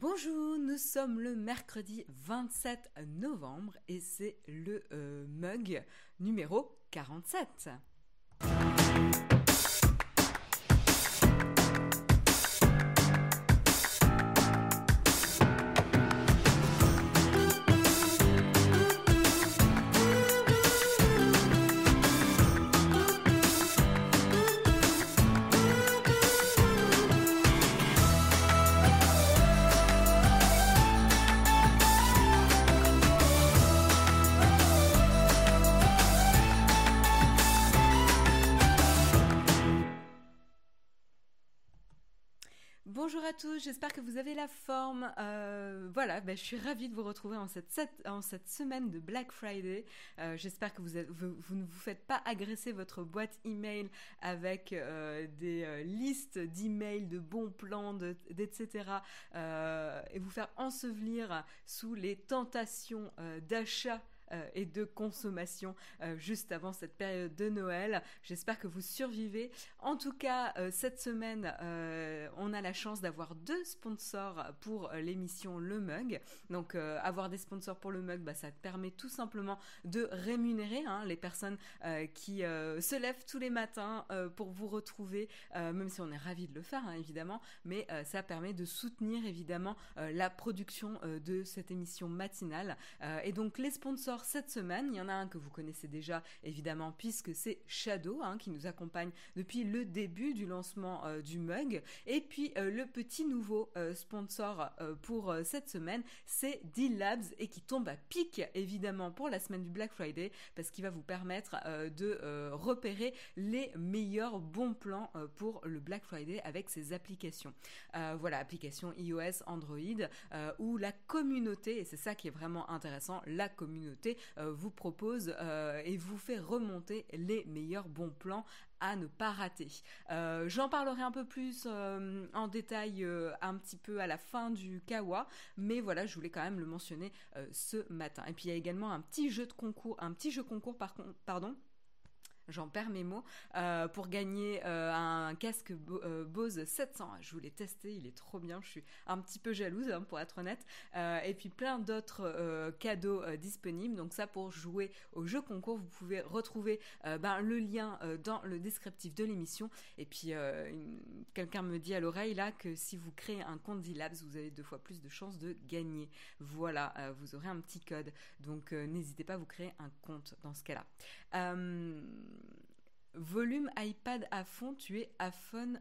Bonjour, nous sommes le mercredi 27 novembre et c'est le euh, mug numéro 47. À tous, j'espère que vous avez la forme. Euh, voilà, ben, je suis ravie de vous retrouver en cette, en cette semaine de Black Friday. Euh, j'espère que vous, vous, ne vous faites pas agresser votre boîte email avec euh, des listes d'emails, de bons plans, etc. et vous faire ensevelir sous les tentations d'achat et de consommation euh, juste avant cette période de Noël. J'espère que vous survivez. En tout cas, euh, cette semaine, on a la chance d'avoir deux sponsors pour l'émission Le Mug. Donc, avoir des sponsors pour le Mug, bah, ça permet tout simplement de rémunérer hein, les personnes qui se lèvent tous les matins pour vous retrouver, même si on est ravi de le faire, hein, évidemment, mais ça permet de soutenir évidemment la production de cette émission matinale. et donc, les sponsors cette semaine. Il y en a un que vous connaissez déjà évidemment puisque c'est Shadow hein, qui nous accompagne depuis le début du lancement euh, du mug. Et puis euh, le petit nouveau euh, sponsor pour cette semaine, c'est D-Labs et qui tombe à pic évidemment pour la semaine du Black Friday parce qu'il va vous permettre de repérer les meilleurs bons plans pour le Black Friday avec ses applications. voilà, applications iOS, Android, où la communauté, et c'est ça qui est vraiment intéressant, la communauté euh, vous propose euh, et vous fait remonter les meilleurs bons plans à ne pas rater. Euh, j'en parlerai un peu plus en détail un petit peu à la fin du Kawa, mais voilà, je voulais quand même le mentionner ce matin. Et puis il y a également un petit jeu de concours, un petit jeu concours par pardon j'en perds mes mots, euh, pour gagner euh, un casque euh, Bose 700. Je voulais tester, il est trop bien, je suis un petit peu jalouse hein, pour être honnête. et puis plein d'autres cadeaux disponibles. Donc ça pour jouer au jeu concours, vous pouvez retrouver ben, le lien dans le descriptif de l'émission. Et puis quelqu'un me dit à l'oreille là que si vous créez un compte D-Labs, vous avez deux fois plus de chances de gagner. Voilà, vous aurez un petit code. Donc n'hésitez pas à vous créer un compte dans ce cas-là. Volume iPad à fond, tu es à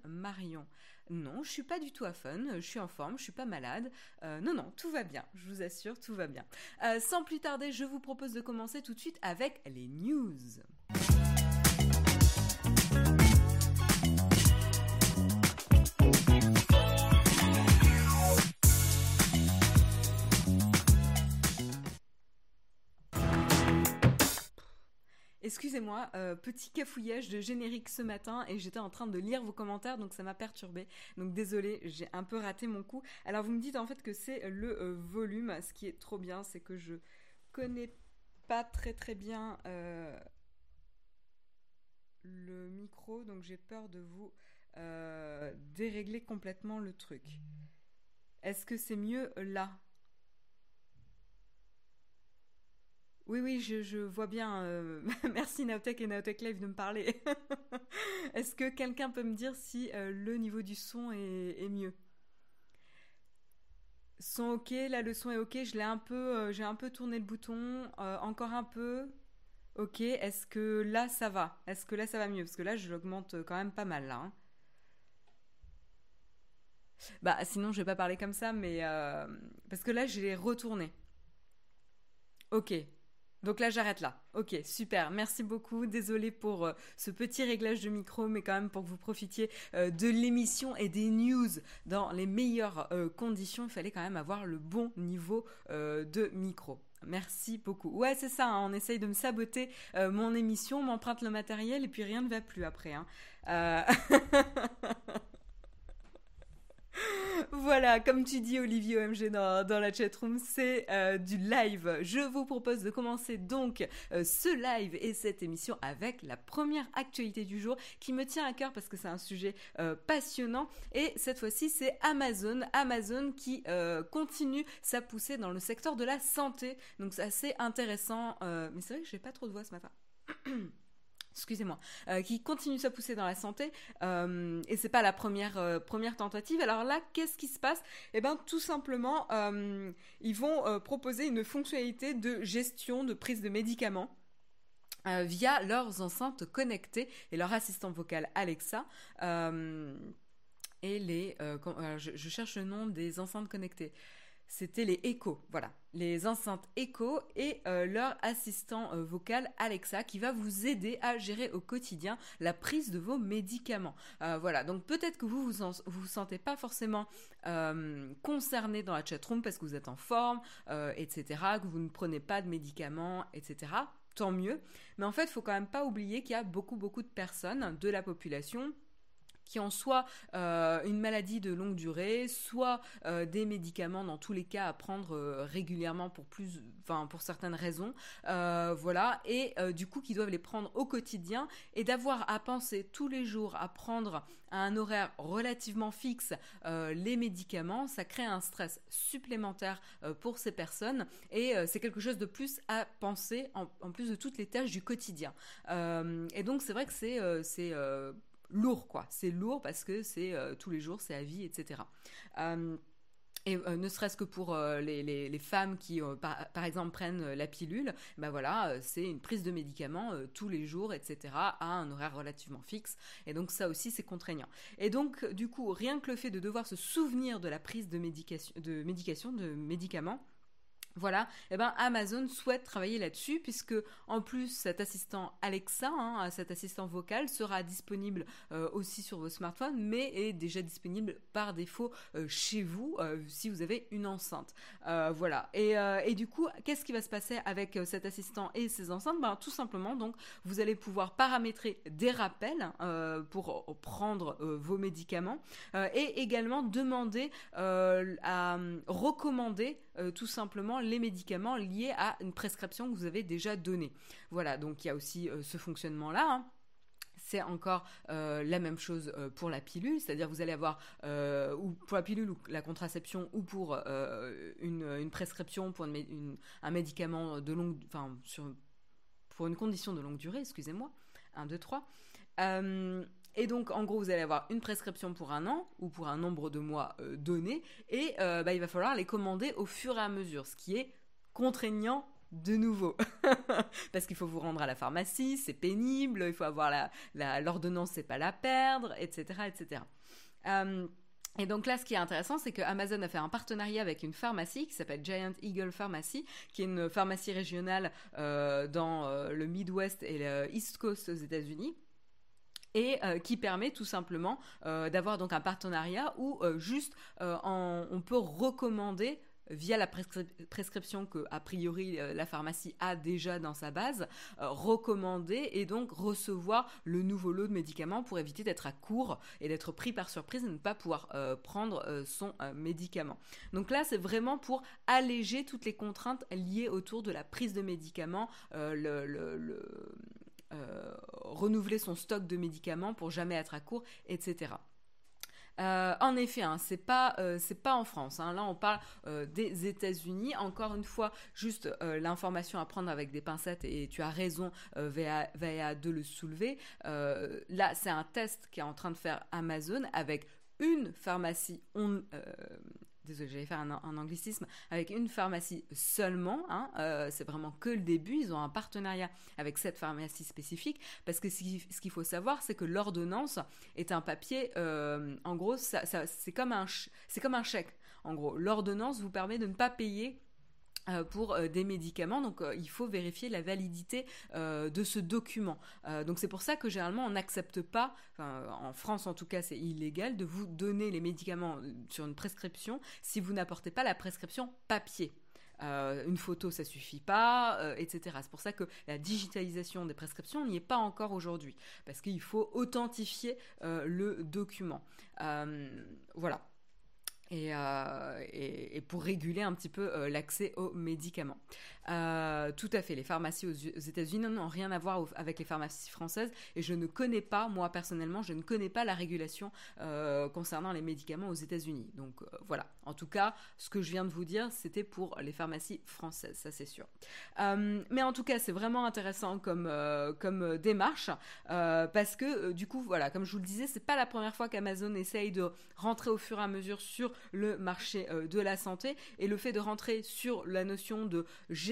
Marion. Non, je suis pas du tout à je suis en forme, je suis pas malade. Euh, non, non, tout va bien, je vous assure, tout va bien. Euh, sans plus tarder, je vous propose de commencer tout de suite avec les news. Excusez-moi, euh, petit cafouillage de générique ce matin et j'étais en train de lire vos commentaires donc ça m'a perturbé. Donc désolé, j'ai un peu raté mon coup. Alors vous me dites en fait que c'est le euh, volume. Ce qui est trop bien, c'est que je connais pas très très bien euh, le micro donc j'ai peur de vous dérégler complètement le truc. Est-ce que c'est mieux là? Oui, oui, je, vois bien. Euh, merci Naotech et Naotech Live de me parler. Est-ce que quelqu'un peut me dire si euh, le niveau du son est, mieux? Son ok, là le son est ok. Je l'ai un peu, euh, j'ai un peu tourné le bouton. encore un peu. Ok. Est-ce que là ça va? Est-ce que là ça va mieux? Parce que là je l'augmente quand même pas mal là. Hein. Bah sinon je vais pas parler comme ça, mais parce que là j'ai retourné. Ok, donc là, j'arrête là. Ok, super. Merci beaucoup. Désolée pour euh, ce petit réglage de micro, mais quand même pour que vous profitiez euh, de l'émission et des news dans les meilleures euh, conditions, il fallait quand même avoir le bon niveau de micro. Merci beaucoup. Ouais, c'est ça, hein, on essaye de me saboter mon émission, m'emprunte le matériel et puis rien ne va plus après. Hein. Voilà, comme tu dis Olivier OMG dans, la chatroom, c'est euh, du live. Je vous propose de commencer donc euh, ce live et cette émission avec la première actualité du jour qui me tient à cœur parce que c'est un sujet euh, passionnant et cette fois-ci c'est Amazon. Amazon qui continue sa poussée dans le secteur de la santé. Donc c'est assez intéressant. mais c'est vrai que j'ai pas trop de voix ce matin. excusez-moi, euh, qui continue sa poussée dans la santé, euh, et c'est pas la première euh, tentative. Alors là, qu'est-ce qui se passe? Eh ben, tout simplement, ils vont proposer une fonctionnalité de gestion de prise de médicaments. via leurs enceintes connectées et leur assistant vocal Alexa et les je, cherche le nom des enceintes connectées c'était les Echo, voilà, les enceintes Echo et euh, leur assistant euh, vocal Alexa qui va vous aider à gérer au quotidien la prise de vos médicaments. Euh, voilà, donc peut-être que vous vous, vous sentez pas forcément concerné dans la chatroom parce que vous êtes en forme, etc., que vous ne prenez pas de médicaments, etc. Tant mieux. Mais en fait, il faut quand même pas oublier qu'il y a beaucoup beaucoup de personnes de la population qui ont soit euh, une maladie de longue durée, soit euh, des médicaments dans tous les cas à prendre euh, régulièrement pour plus, enfin pour certaines raisons, voilà, et du coup qui doivent les prendre au quotidien et d'avoir à penser tous les jours à prendre à un horaire relativement fixe les médicaments, ça crée un stress supplémentaire pour ces personnes et c'est quelque chose de plus à penser en, en, plus de toutes les tâches du quotidien. et donc c'est vrai que c'est c'est lourd, quoi. C'est lourd parce que c'est euh, tous les jours, c'est à vie, etc. Euh, et euh, ne serait-ce que pour les, femmes qui, par, exemple, prennent la pilule, ben voilà, c'est une prise de médicaments tous les jours, etc., à un horaire relativement fixe. Et donc ça aussi, c'est contraignant. Et donc, du coup, rien que le fait de devoir se souvenir de la prise de médication, de, médication, de médicaments, voilà, et eh ben Amazon souhaite travailler là-dessus puisque en plus cet assistant Alexa, hein, cet assistant vocal sera disponible euh, aussi sur vos smartphones, mais est déjà disponible par défaut euh, chez vous euh, si vous avez une enceinte. voilà. Et, et, du coup, qu'est-ce qui va se passer avec cet assistant et ses enceintes? Ben tout simplement, donc vous allez pouvoir paramétrer des rappels pour prendre vos médicaments et également demander à recommander tout simplement les médicaments liés à une prescription que vous avez déjà donnée. Voilà, donc il y a aussi euh, ce fonctionnement-là. Hein. c'est encore euh, la même chose euh, pour la pilule, c'est-à-dire vous allez avoir ou pour la pilule ou la contraception ou pour une, prescription pour un médicament de longue, enfin pour une condition de longue durée, excusez-moi, 1, 2, 3. Et donc, en gros, vous allez avoir une prescription pour un an ou pour un nombre de mois euh, donné, et euh, bah, il va falloir les commander au fur et à mesure, ce qui est contraignant de nouveau. Parce qu'il faut vous rendre à la pharmacie, c'est pénible, il faut avoir l'ordonnance, la, c'est pas la perdre, etc. etc. Euh, et donc là, ce qui est intéressant, c'est que Amazon a fait un partenariat avec une pharmacie qui s'appelle Giant Eagle Pharmacy, qui est une pharmacie régionale dans le Midwest et le East Coast aux États-Unis et euh, qui permet tout simplement euh, d'avoir donc un partenariat où euh, juste on peut recommander via la prescription que a priori la pharmacie a déjà dans sa base, recommander et donc recevoir le nouveau lot de médicaments pour éviter d'être à court et d'être pris par surprise et ne pas pouvoir prendre son médicament. Donc là, c'est vraiment pour alléger toutes les contraintes liées autour de la prise de médicaments, le, euh, renouveler son stock de médicaments pour jamais être à court, etc. Euh, en effet, hein, c'est pas euh, en France. Hein. Là, on parle des États-Unis. Encore une fois, juste l'information à prendre avec des pincettes. Et tu as raison, de le soulever. là, c'est un test qui est en train de faire Amazon avec une pharmacie désolé, j'allais faire un, anglicisme, avec une pharmacie seulement. Hein, euh, c'est vraiment que le début. Ils ont un partenariat avec cette pharmacie spécifique parce que ce qu'il faut savoir, c'est que l'ordonnance est un papier. Euh, en gros, c'est comme un c'est comme un chèque. En gros, l'ordonnance vous permet de ne pas payer pour euh, des médicaments. Donc euh, il faut vérifier la validité de ce document. donc c'est pour ça que généralement on n'accepte pas, en France en tout cas c'est illégal, de vous donner les médicaments sur une prescription si vous n'apportez pas la prescription papier. une photo, ça suffit pas, etc. C'est pour ça que la digitalisation des prescriptions n'y est pas encore aujourd'hui, parce qu'il faut authentifier le document. voilà. Euh, et, pour réguler un petit peu euh, l'accès aux médicaments. Euh, tout à fait, les pharmacies aux, États-Unis n'ont rien à voir avec les pharmacies françaises et je ne connais pas, moi personnellement, je ne connais pas la régulation concernant les médicaments aux États-Unis. Donc voilà, en tout cas, ce que je viens de vous dire, c'était pour les pharmacies françaises, ça c'est sûr. mais en tout cas, c'est vraiment intéressant comme, démarche parce que du coup, voilà, comme je vous le disais, c'est pas la première fois qu'Amazon essaye de rentrer au fur et à mesure sur le marché euh, de la santé et le fait de rentrer sur la notion de gestion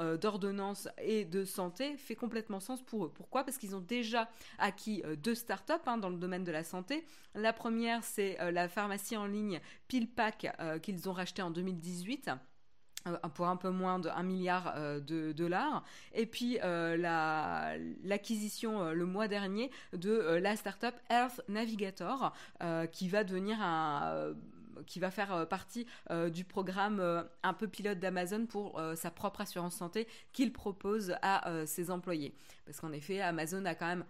euh, d'ordonnance et de santé fait complètement sens pour eux. Pourquoi? Parce qu'ils ont déjà acquis euh, deux startups hein, dans le domaine de la santé. La première, c'est la pharmacie en ligne PillPack qu'ils ont racheté en 2018 pour un peu moins de 1 milliard de dollars. Et puis l'acquisition le mois dernier de la startup Earth Navigator qui va devenir un qui va faire euh, partie euh, du programme euh, un peu pilote d'Amazon pour sa propre assurance santé qu'il propose à ses employés. Parce qu'en effet, Amazon a quand même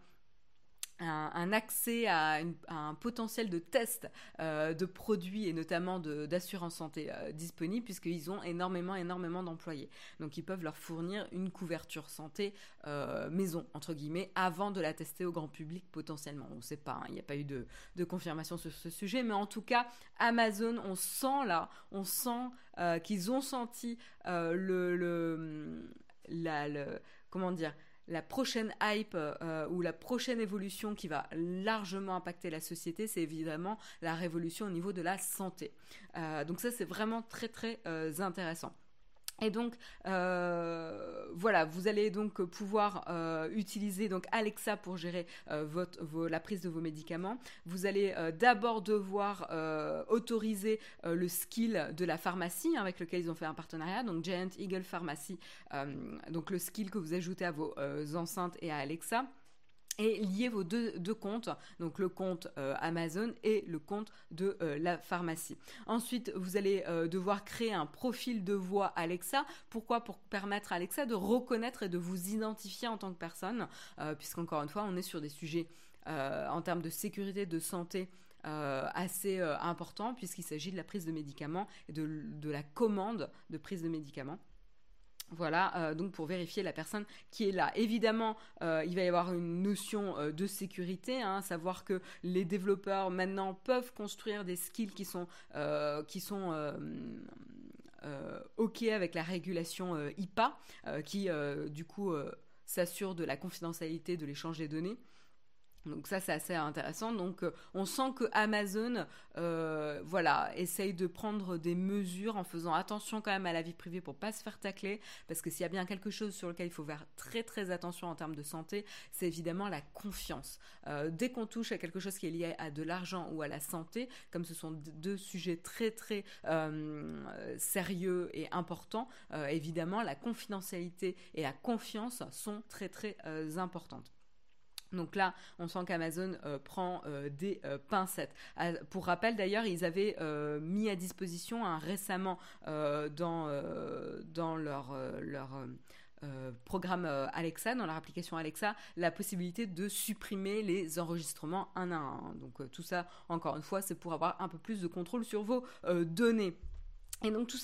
un, accès à, un potentiel de test euh, de produits et notamment d'assurance santé euh, disponible puisqu'ils ont énormément, énormément d'employés. Donc ils peuvent leur fournir une couverture santé euh, maison, entre guillemets, avant de la tester au grand public potentiellement. On ne sait pas, hein, il n'y a pas eu de, confirmation sur ce sujet, mais en tout cas, Amazon, on sent là, on sent qu'ils ont senti le, le, la, le, comment dire, la prochaine hype euh, ou la prochaine évolution qui va largement impacter la société, c'est évidemment la révolution au niveau de la santé. Euh, donc ça, c'est vraiment très très euh, intéressant. Et donc euh, voilà, vous allez donc pouvoir euh, utiliser donc Alexa pour gérer euh, la prise de vos médicaments. Vous allez d'abord devoir autoriser le skill de la pharmacie hein, avec lequel ils ont fait un partenariat, donc Giant Eagle Pharmacy, donc le skill que vous ajoutez à vos enceintes et à Alexa et lier vos deux, comptes, donc le compte euh, Amazon et le compte de euh, la pharmacie. Ensuite, vous allez euh, devoir créer un profil de voix Alexa. Pourquoi? Pour permettre à Alexa de reconnaître et de vous identifier en tant que personne, puisqu'encore une fois, on est sur des sujets en termes de sécurité, de santé. assez importants puisqu'il s'agit de la prise de médicaments et de la commande de prise de médicaments. Voilà, euh, donc pour vérifier la personne qui est là. Évidemment, euh, il va y avoir une notion euh, de sécurité, hein, savoir que les développeurs maintenant peuvent construire des skills qui sont, qui sont OK avec la régulation IPA, qui du coup s'assure de la confidentialité de l'échange des données. Donc ça c'est assez intéressant. Donc euh, on sent que Amazon, euh, voilà, essaye de prendre des mesures en faisant attention quand même à la vie privée pour pas se faire tacler, parce que s'il y a bien quelque chose sur lequel il faut faire très très attention en termes de santé, c'est évidemment la confiance. Euh, dès qu'on touche à quelque chose qui est lié à de l'argent ou à la santé, comme ce sont deux sujets très très sérieux et importants, évidemment la confidentialité et la confiance sont très très importantes. Donc là, on sent qu'Amazon euh, prend euh, des euh, pincettes. pour rappel, d'ailleurs, ils avaient mis à disposition récemment dans, leur programme Alexa, dans leur application Alexa, la possibilité de supprimer les enregistrements un à un. Donc tout ça, encore une fois, c'est pour avoir un peu plus de contrôle sur vos données. Et donc tout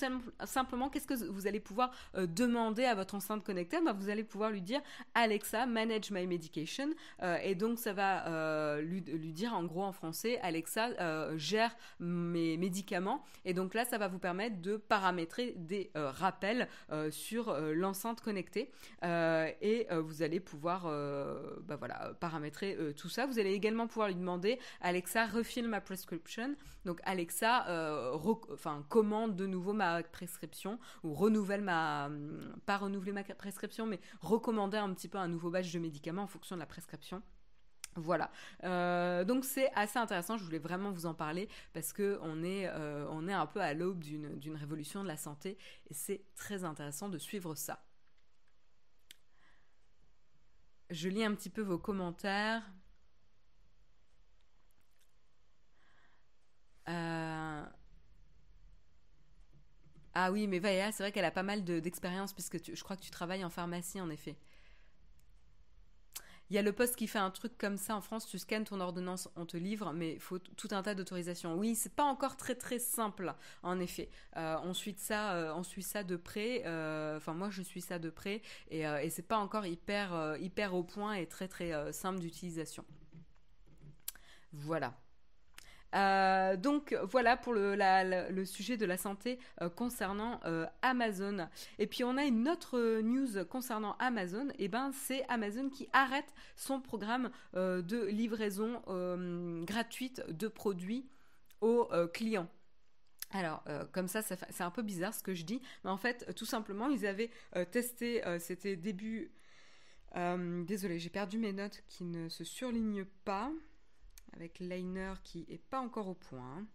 simplement, qu'est-ce que vous allez pouvoir euh, demander à votre enceinte connectée? Bah, Vous allez pouvoir lui dire Alexa, manage my medication. Euh, et donc ça va euh, lui, dire en gros en français, Alexa, gère mes médicaments. Et donc là, ça va vous permettre de paramétrer des rappels sur l'enceinte connectée. et vous allez pouvoir bah, voilà, paramétrer tout ça. Vous allez également pouvoir lui demander, Alexa, refill ma prescription. Donc Alexa, enfin commande nouveau ma prescription ou renouvelle ma pas renouveler ma prescription mais recommander un petit peu un nouveau batch de médicaments en fonction de la prescription. Voilà, euh, donc c'est assez intéressant. Je voulais vraiment vous en parler parce que on est, euh, on est un peu à l'aube d'une révolution de la santé et c'est très intéressant de suivre ça. Je lis un petit peu vos commentaires. Euh, ah oui, mais Vaya, c'est vrai qu'elle a pas mal d'expérience puisque je crois que tu travailles en pharmacie en effet. Il y a le poste qui fait un truc comme ça en France, tu scannes ton ordonnance, on te livre, mais il faut tout un tas d'autorisations. Oui, c'est pas encore très très simple, en effet. Euh, on, suit ça, euh, on suit ça de près, euh, enfin moi je suis ça de près, et, et c'est pas encore hyper, hyper au point et très très simple d'utilisation. Voilà. Euh, donc voilà pour le, sujet de la santé euh, concernant euh, Amazon. Et puis on a une autre news concernant Amazon. Et eh ben c'est Amazon qui arrête son programme de livraison gratuite de produits aux clients. Alors, comme ça, c'est un peu bizarre ce que je dis, mais en fait, tout simplement, ils avaient testé, c'était début... désolé, j'ai perdu mes notes qui ne se surlignent pas avec liner qui est pas encore au point.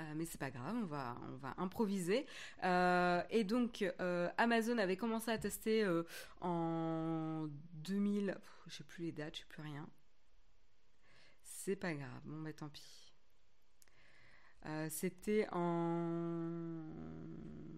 Euh, mais c'est pas grave, on va, on va improviser. Euh, et donc, euh, Amazon avait commencé à tester en 2000, je sais plus les dates, je sais plus rien. C'est pas grave, bon bah tant pis. C'était en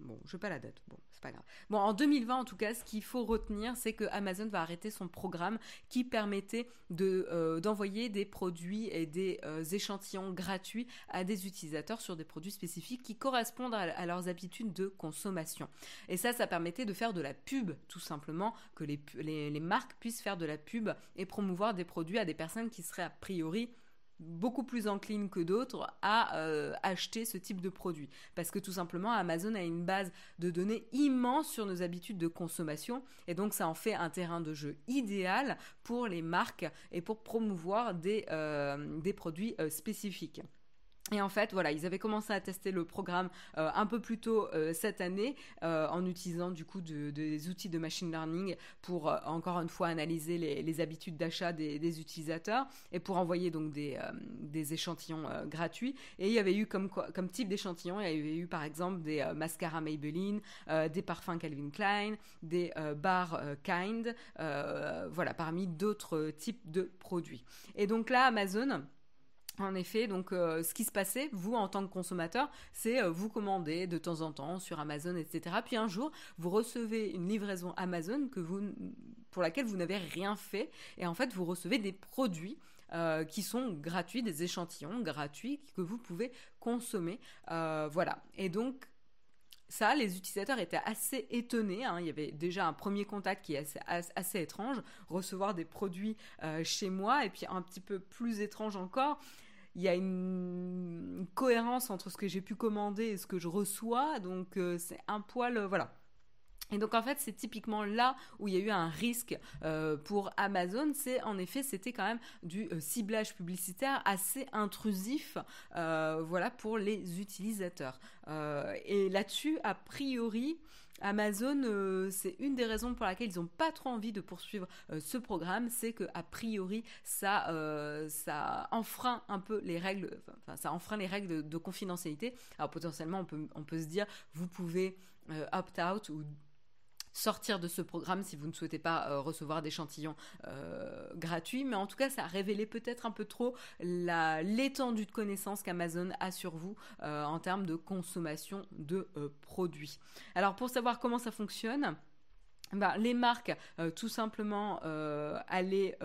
bon, je sais pas la date. Bon, c'est pas grave. Bon, en 2020, en tout cas, ce qu'il faut retenir, c'est que Amazon va arrêter son programme qui permettait de euh, d'envoyer des produits et des euh, échantillons gratuits à des utilisateurs sur des produits spécifiques qui correspondent à, leurs habitudes de consommation. Et ça, ça permettait de faire de la pub, tout simplement, que les, les marques puissent faire de la pub et promouvoir des produits à des personnes qui seraient a priori beaucoup plus encline que d'autres à euh, acheter ce type de produit. Parce que tout simplement, Amazon a une base de données immense sur nos habitudes de consommation et donc ça en fait un terrain de jeu idéal pour les marques et pour promouvoir des, euh, des produits euh, spécifiques. Et en fait, voilà, ils avaient commencé à tester le programme euh, un peu plus tôt euh, cette année euh, en utilisant du coup des outils de machine learning pour encore une fois analyser les, habitudes d'achat des, utilisateurs et pour envoyer donc des, échantillons gratuits. Et il y avait eu comme, comme type d'échantillon, il y avait eu par exemple des mascaras Maybelline, des parfums Calvin Klein, des bars Kind, voilà, parmi d'autres types de produits. Et donc là, Amazon en effet, donc euh, ce qui se passait, vous en tant que consommateur, c'est euh, vous commander de temps en temps sur Amazon, etc. Puis un jour, vous recevez une livraison Amazon pour laquelle vous n'avez rien fait, et en fait, vous recevez des produits euh, qui sont gratuits, des échantillons gratuits que vous pouvez consommer. voilà. Et donc, ça, les utilisateurs étaient assez étonnés. Hein. Il y avait déjà un premier contact qui est assez, étrange, recevoir des produits chez moi, et puis un petit peu plus étrange encore, il y a une, cohérence entre ce que j'ai pu commander et ce que je reçois, donc euh, c'est un poil, euh, voilà. Et donc en fait c'est typiquement là où il y a eu un risque euh, pour Amazon, c'est en effet c'était quand même du ciblage publicitaire assez intrusif, voilà pour les utilisateurs. et là-dessus a priori Amazon, euh, c'est une des raisons pour laquelle ils n'ont pas trop envie de poursuivre euh, ce programme, c'est que a priori ça, euh, ça enfreint un peu les règles, ça enfreint les règles de, confidentialité. Alors potentiellement on peut, on peut se dire vous pouvez opt out ou sortir de ce programme si vous ne souhaitez pas euh, recevoir d'échantillons euh, gratuits. Mais en tout cas, ça a révélé peut-être un peu trop l'étendue de connaissances qu'Amazon a sur vous euh, en termes de consommation de produits. Alors pour savoir comment ça fonctionne, bah, les marques, tout simplement, allaient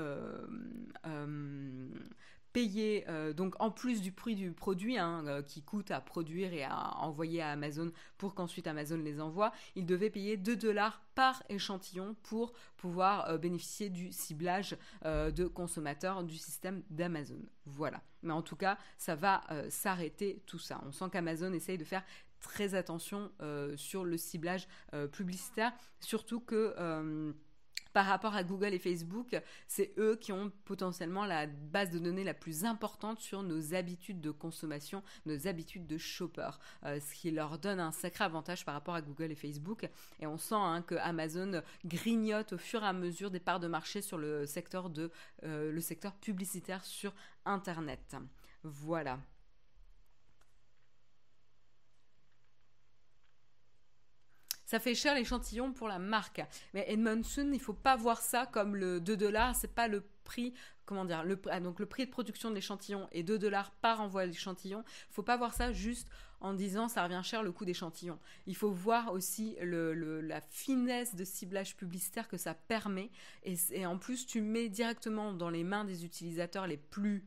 payer euh, donc en plus du prix du produit hein, euh, qui coûte à produire et à envoyer à Amazon pour qu'ensuite Amazon les envoie, il devait payer 2 dollars par échantillon pour pouvoir euh, bénéficier du ciblage de consommateurs du système d'Amazon. Voilà. Mais en tout cas, ça va s'arrêter tout ça. On sent qu'Amazon essaye de faire très attention sur le ciblage publicitaire, surtout que par rapport à Google et Facebook, c'est eux qui ont potentiellement la base de données la plus importante sur nos habitudes de consommation, nos habitudes de shopper, euh, ce qui leur donne un sacré avantage par rapport à Google et Facebook. Et on sent hein, que Amazon grignote au fur et à mesure des parts de marché sur le secteur, de, euh, le secteur publicitaire sur Internet. Voilà. Ça fait cher l'échantillon pour la marque. Mais Edmondson, il faut pas voir ça comme le 2 dollars, c'est pas le prix, comment dire, ah, donc le prix de production de l'échantillon est 2 dollars par envoi d'échantillon. Il faut pas voir ça juste en disant ça revient cher le coût d'échantillon. Il faut voir aussi la finesse de ciblage publicitaire que ça permet. Et, en plus, tu mets directement dans les mains des utilisateurs les plus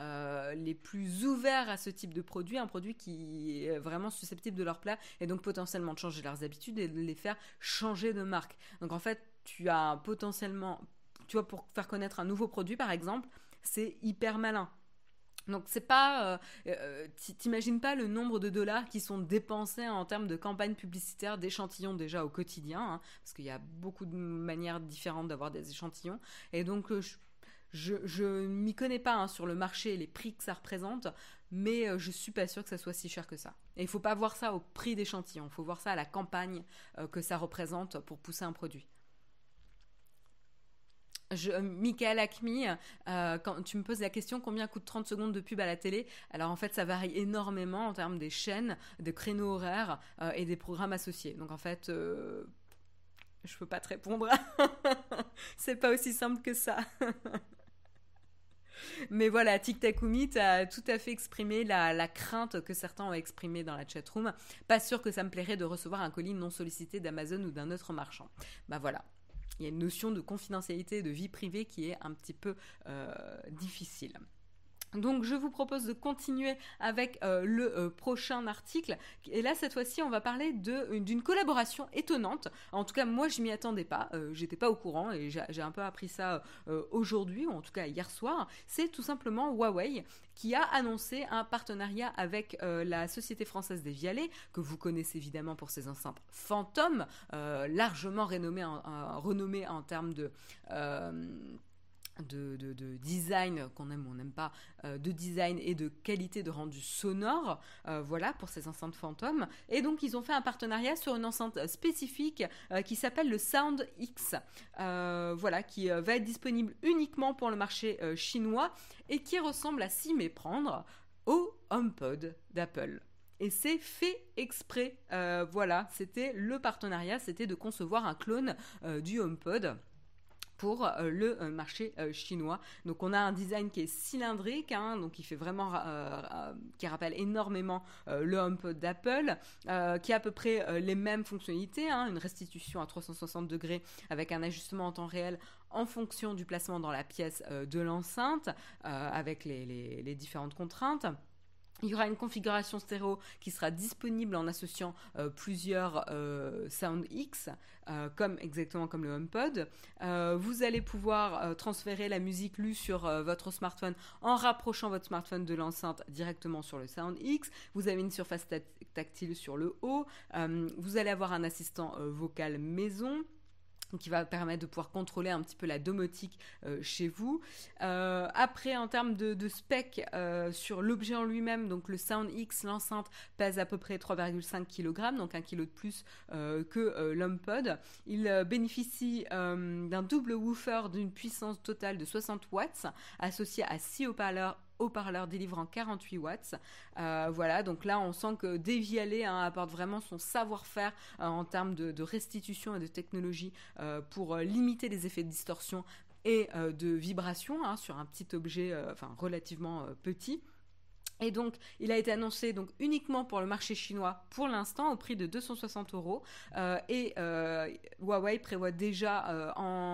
euh, les plus ouverts à ce type de produit, un produit qui est vraiment susceptible de leur plaire et donc potentiellement de changer leurs habitudes et de les faire changer de marque. Donc en fait, tu as potentiellement, tu vois, pour faire connaître un nouveau produit par exemple, c'est hyper malin. Donc c'est pas, euh, euh, t'imagines pas le nombre de dollars qui sont dépensés en termes de campagne publicitaire d'échantillons déjà au quotidien, hein, parce qu'il y a beaucoup de manières différentes d'avoir des échantillons. Et donc euh, je, m'y connais pas hein, sur le marché et les prix que ça représente, mais je suis pas sûre que ça soit si cher que ça. Et il faut pas voir ça au prix d'échantillon, il faut voir ça à la campagne que ça représente pour pousser un produit je, euh, Michael Acme, euh, quand tu me poses la question combien coûte 30 secondes de pub à la télé, alors en fait ça varie énormément en termes des chaînes, des créneaux horaires euh, et des programmes associés. Donc en fait, je peux pas te répondre. C'est pas aussi simple que ça. Mais voilà, Tic Takumi a tout à fait exprimé la, la, crainte que certains ont exprimée dans la chatroom. Pas sûr que ça me plairait de recevoir un colis non sollicité d'Amazon ou d'un autre marchand. Bah voilà il y a une notion de confidentialité de vie privée qui est un petit peu euh, difficile. Donc je vous propose de continuer avec euh, le euh, prochain article. Et là cette fois-ci on va parler d'une collaboration étonnante. En tout cas moi je m'y attendais pas, j'étais pas au courant et j'ai un peu appris ça aujourd'hui ou en tout cas hier soir. C'est tout simplement Huawei qui a annoncé un partenariat avec euh, la Société française des Vialets, que vous connaissez évidemment pour ses enceintes Phantom, euh, largement renommées en, en termes de... Euh, de, design qu'on aime ou on n'aime pas, de design et de qualité de rendu sonore, voilà pour ces enceintes Phantom. Et donc ils ont fait un partenariat sur une enceinte spécifique qui s'appelle le Sound X, voilà qui va être disponible uniquement pour le marché chinois et qui ressemble à s'y méprendre au HomePod d'Apple. Et c'est fait exprès. Euh, voilà, c'était le partenariat, c'était de concevoir un clone euh, du HomePod pour euh, le euh, marché euh, chinois. Donc on a un design qui est cylindrique, hein, donc qui fait vraiment, qui rappelle énormément le HomePod d'Apple, qui a à peu près les mêmes fonctionnalités, hein, une restitution à 360 degrés avec un ajustement en temps réel en fonction du placement dans la pièce de l'enceinte, avec les différentes contraintes. Il y aura une configuration stéréo qui sera disponible en associant euh, plusieurs euh, Sound X, euh, comme exactement comme le HomePod. vous allez pouvoir transférer la musique lue sur votre smartphone en rapprochant votre smartphone de l'enceinte directement sur le Sound X. Vous avez une surface tactile sur le haut. vous allez avoir un assistant vocal maison qui va permettre de pouvoir contrôler un petit peu la domotique euh, chez vous. Euh, après, en termes de, spec euh, sur l'objet en lui-même, donc le Sound X, l'enceinte pèse à peu près 3,5 kg, donc un kilo de plus que l'HomePod. Il bénéficie d'un double woofer d'une puissance totale de 60 watts, associé à 6 haut-parleurs haut-parleur délivrant 48 watts. Euh, voilà, donc là on sent que Devialet hein, apporte vraiment son savoir-faire euh, en termes de, restitution et de technologie euh, pour limiter les effets de distorsion et de vibration hein, sur un petit objet relativement petit. Et donc, il a été annoncé uniquement pour le marché chinois pour l'instant au prix de 260 euros. Euh, et euh, Huawei prévoit déjà euh,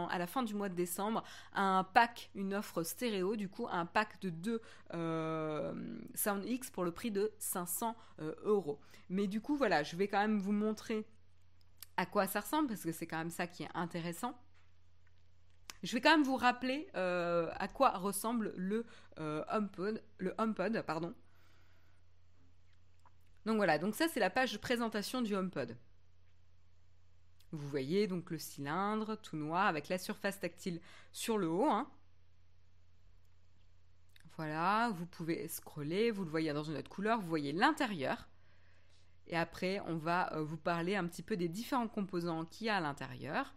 à la fin du mois de décembre un pack, une offre stéréo, du coup un pack de deux Sound X pour le prix de 500 euros. Mais du coup, voilà, je vais quand même vous montrer à quoi ça ressemble parce que c'est quand même ça qui est intéressant. Je vais quand même vous rappeler euh, à quoi ressemble le euh, HomePod. Donc voilà, donc ça c'est la page de présentation du HomePod. Vous voyez donc le cylindre tout noir avec la surface tactile sur le haut. Hein. Voilà, vous pouvez scroller, vous le voyez dans une autre couleur, vous voyez l'intérieur. Et après, on va euh, vous parler un petit peu des différents composants qu'il y a à l'intérieur.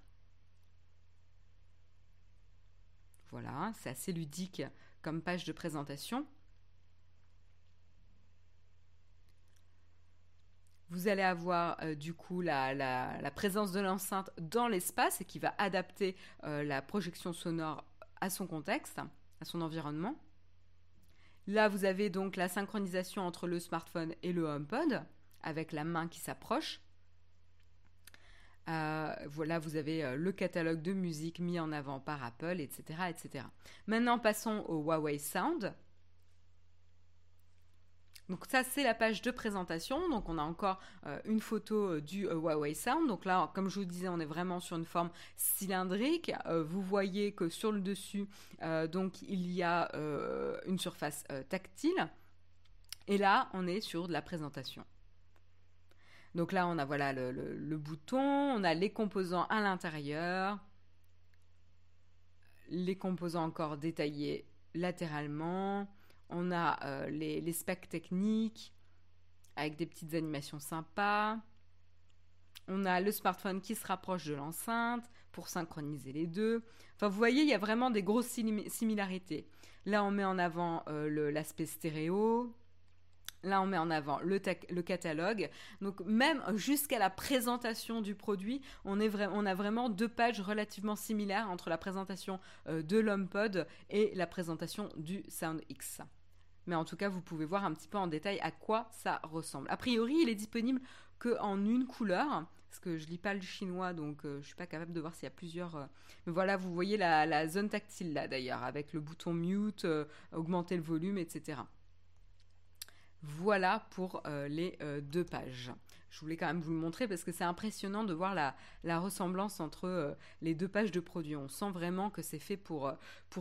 Voilà, c'est assez ludique comme page de présentation. Vous allez avoir du coup la, présence de l'enceinte dans l'espace et qui va adapter la projection sonore à son contexte, à son environnement. Là, vous avez donc la synchronisation entre le smartphone et le HomePod avec la main qui s'approche. Euh, voilà, vous avez euh, le catalogue de musique mis en avant par Apple, etc., etc. Maintenant, passons au Huawei Sound. Donc ça, c'est la page de présentation. Donc on a encore euh, une photo du Huawei Sound. Donc là, comme je vous disais, on est vraiment sur une forme cylindrique. vous voyez que sur le dessus, donc il y a une surface tactile. Et là, on est sur de la présentation. Donc là, on a voilà le, bouton, on a les composants à l'intérieur, les composants encore détaillés latéralement, on a euh, les, specs techniques avec des petites animations sympas. On a le smartphone qui se rapproche de l'enceinte pour synchroniser les deux. Enfin, vous voyez, il y a vraiment des grosses similarités. Là, on met en avant euh, l'aspect stéréo, Là, on met en avant le, catalogue. Donc, même jusqu'à la présentation du produit, on, a vraiment deux pages relativement similaires entre la présentation euh, de l'HomePod et la présentation du Sound X. Mais en tout cas, vous pouvez voir un petit peu en détail à quoi ça ressemble. A priori, il est disponible qu'en une couleur, parce que je lis pas le chinois, donc je euh, je suis pas capable de voir s'il y a plusieurs. Euh, mais voilà, vous voyez la, la, zone tactile là d'ailleurs, avec le bouton mute, augmenter le volume, etc. Voilà pour euh, les euh, deux pages. Je voulais quand même vous le montrer parce que c'est impressionnant de voir la, ressemblance entre euh, les deux pages de produits. On sent vraiment que c'est fait pour,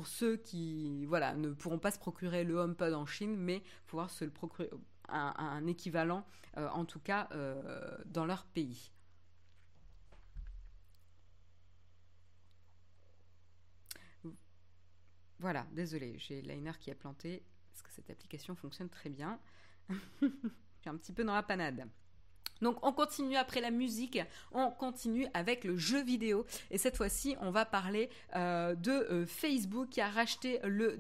ceux qui ne pourront pas se procurer le HomePod en Chine, mais pouvoir se le procurer un, un équivalent, en tout cas dans leur pays. Voilà, désolé, j'ai Liner qui a planté parce que cette application fonctionne très bien. Je suis un petit peu dans la panade. Donc on continue après la musique, on continue avec le jeu vidéo. Et cette fois-ci, on va parler euh, de euh, Facebook qui a racheté le,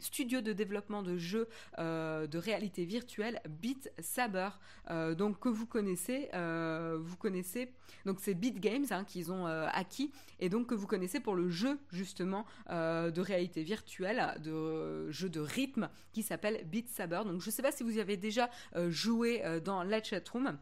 studio de développement de jeux euh, de réalité virtuelle Beat Saber. donc que vous connaissez, vous connaissez. Donc c'est Beat Games hein, qu'ils ont acquis et donc que vous connaissez pour le jeu justement de réalité virtuelle, de jeu de rythme qui s'appelle Beat Saber. Donc je ne sais pas si vous y avez déjà joué dans la chatroom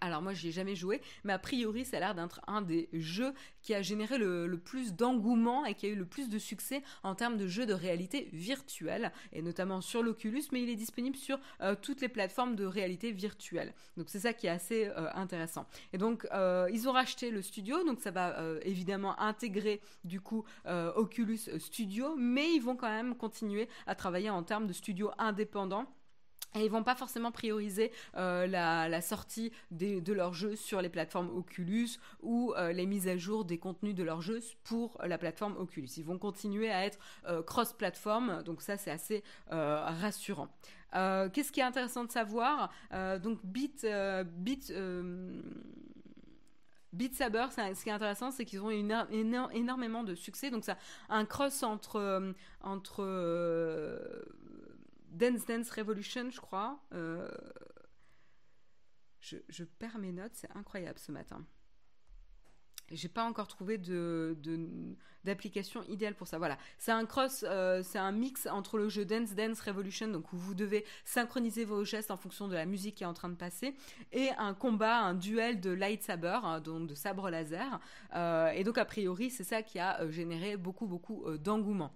alors moi j'y ai jamais joué, mais a priori ça a l'air d'être un des jeux qui a généré le, plus d'engouement et qui a eu le plus de succès en termes de jeux de réalité virtuelle, et notamment sur l'Oculus, mais il est disponible sur euh, toutes les plateformes de réalité virtuelle. Donc c'est ça qui est assez euh, intéressant. Et donc euh, ils ont racheté le studio, donc ça va évidemment intégrer du coup Oculus Studio, mais ils vont quand même continuer à travailler en termes de studio indépendant et ils vont pas forcément prioriser euh, la, sortie de leurs jeux sur les plateformes Oculus ou euh, les mises à jour des contenus de leurs jeux pour la plateforme Oculus. Ils vont continuer à être euh, cross-platform, donc ça c'est assez rassurant. Qu'est-ce qui est intéressant de savoir Donc Beat Beat Saber, ce qui est intéressant, c'est qu'ils ont eu énormément de succès. Donc, ça, un cross entre, entre Dance Dance Revolution, je crois. Euh, je, perds mes notes, c'est incroyable ce matin. J'ai pas encore trouvé d'application idéale pour ça. Voilà, c'est un cross, euh, un mix entre le jeu Dance Dance Revolution, donc où vous devez synchroniser vos gestes en fonction de la musique qui est en train de passer, et un combat, un duel de lightsaber, hein, donc de sabre laser. Euh, et donc a priori, c'est ça qui a généré beaucoup beaucoup d'engouement.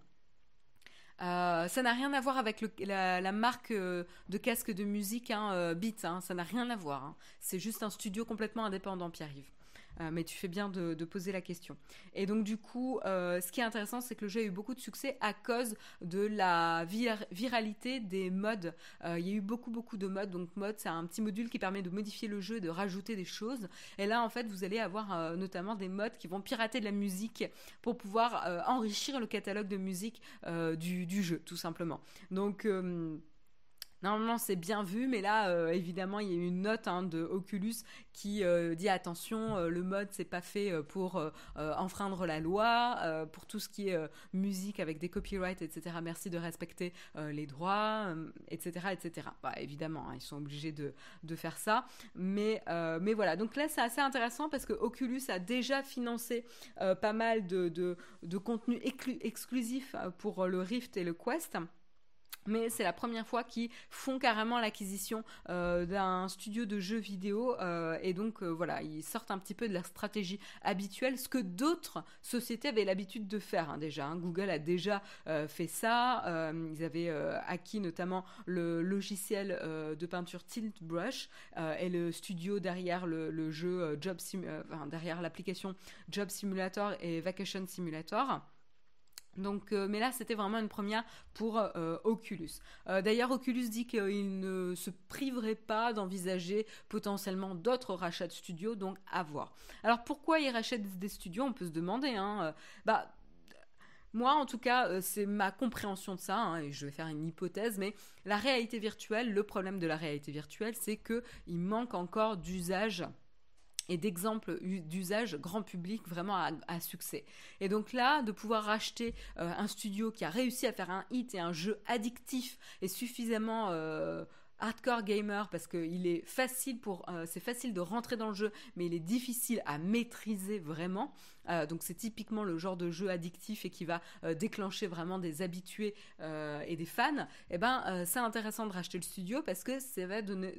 Euh, ça n'a rien à voir avec la, marque euh, de casque de musique hein, euh, Beat, hein. ça n'a rien à voir. Hein. C'est juste un studio complètement indépendant, Pierre-Yves. Euh, mais tu fais bien de, poser la question. Et donc du coup, euh, ce qui est intéressant, c'est que le jeu a eu beaucoup de succès à cause de la viralité des modes. Euh, il y a eu beaucoup beaucoup de modes. Donc mode, c'est un petit module qui permet de modifier le jeu et de rajouter des choses. Et là, en fait, vous allez avoir notamment des modes qui vont pirater de la musique pour pouvoir enrichir le catalogue de musique du, du, jeu, tout simplement. Donc Normalement, c'est bien vu, mais là, euh, évidemment, il y a une note hein, de Oculus qui euh, dit attention, euh, le mode c'est pas fait pour enfreindre la loi, pour tout ce qui est musique avec des copyrights, etc. Merci de respecter les droits, etc., etc. Bah, évidemment, hein, ils sont obligés de, faire ça, mais mais voilà. Donc là, c'est assez intéressant parce que Oculus a déjà financé pas mal de de, de contenu exclusif pour le Rift et le Quest mais c'est la première fois qu'ils font carrément l'acquisition euh, d'un studio de jeux vidéo euh, et donc euh, voilà ils sortent un petit peu de leur stratégie habituelle ce que d'autres sociétés avaient l'habitude de faire hein, déjà hein. Google a déjà fait ça ils avaient acquis notamment le logiciel de peinture Tilt Brush et le studio derrière le, jeu Job derrière l'application Job Simulator et Vacation Simulator donc, euh, mais là, c'était vraiment une première pour euh, Oculus. Euh, d'ailleurs, Oculus dit qu'il ne se priverait pas d'envisager potentiellement d'autres rachats de studios, donc à voir. Alors, pourquoi ils rachètent des studios? On peut se demander. Hein. bah, moi, en tout cas, c'est ma compréhension de ça, hein, et je vais faire une hypothèse, mais la réalité virtuelle, le problème de la réalité virtuelle, c'est qu'il manque encore d'usage et d'exemples d'usage grand public vraiment à, succès. Et donc là, de pouvoir racheter euh, un studio qui a réussi à faire un hit et un jeu addictif et suffisamment euh, hardcore gamer parce qu'il est facile pour, euh, c'est facile de rentrer dans le jeu, mais il est difficile à maîtriser vraiment. donc c'est typiquement le genre de jeu addictif et qui va déclencher vraiment des habitués et des fans. Et eh ben c'est intéressant de racheter le studio parce que ça va donner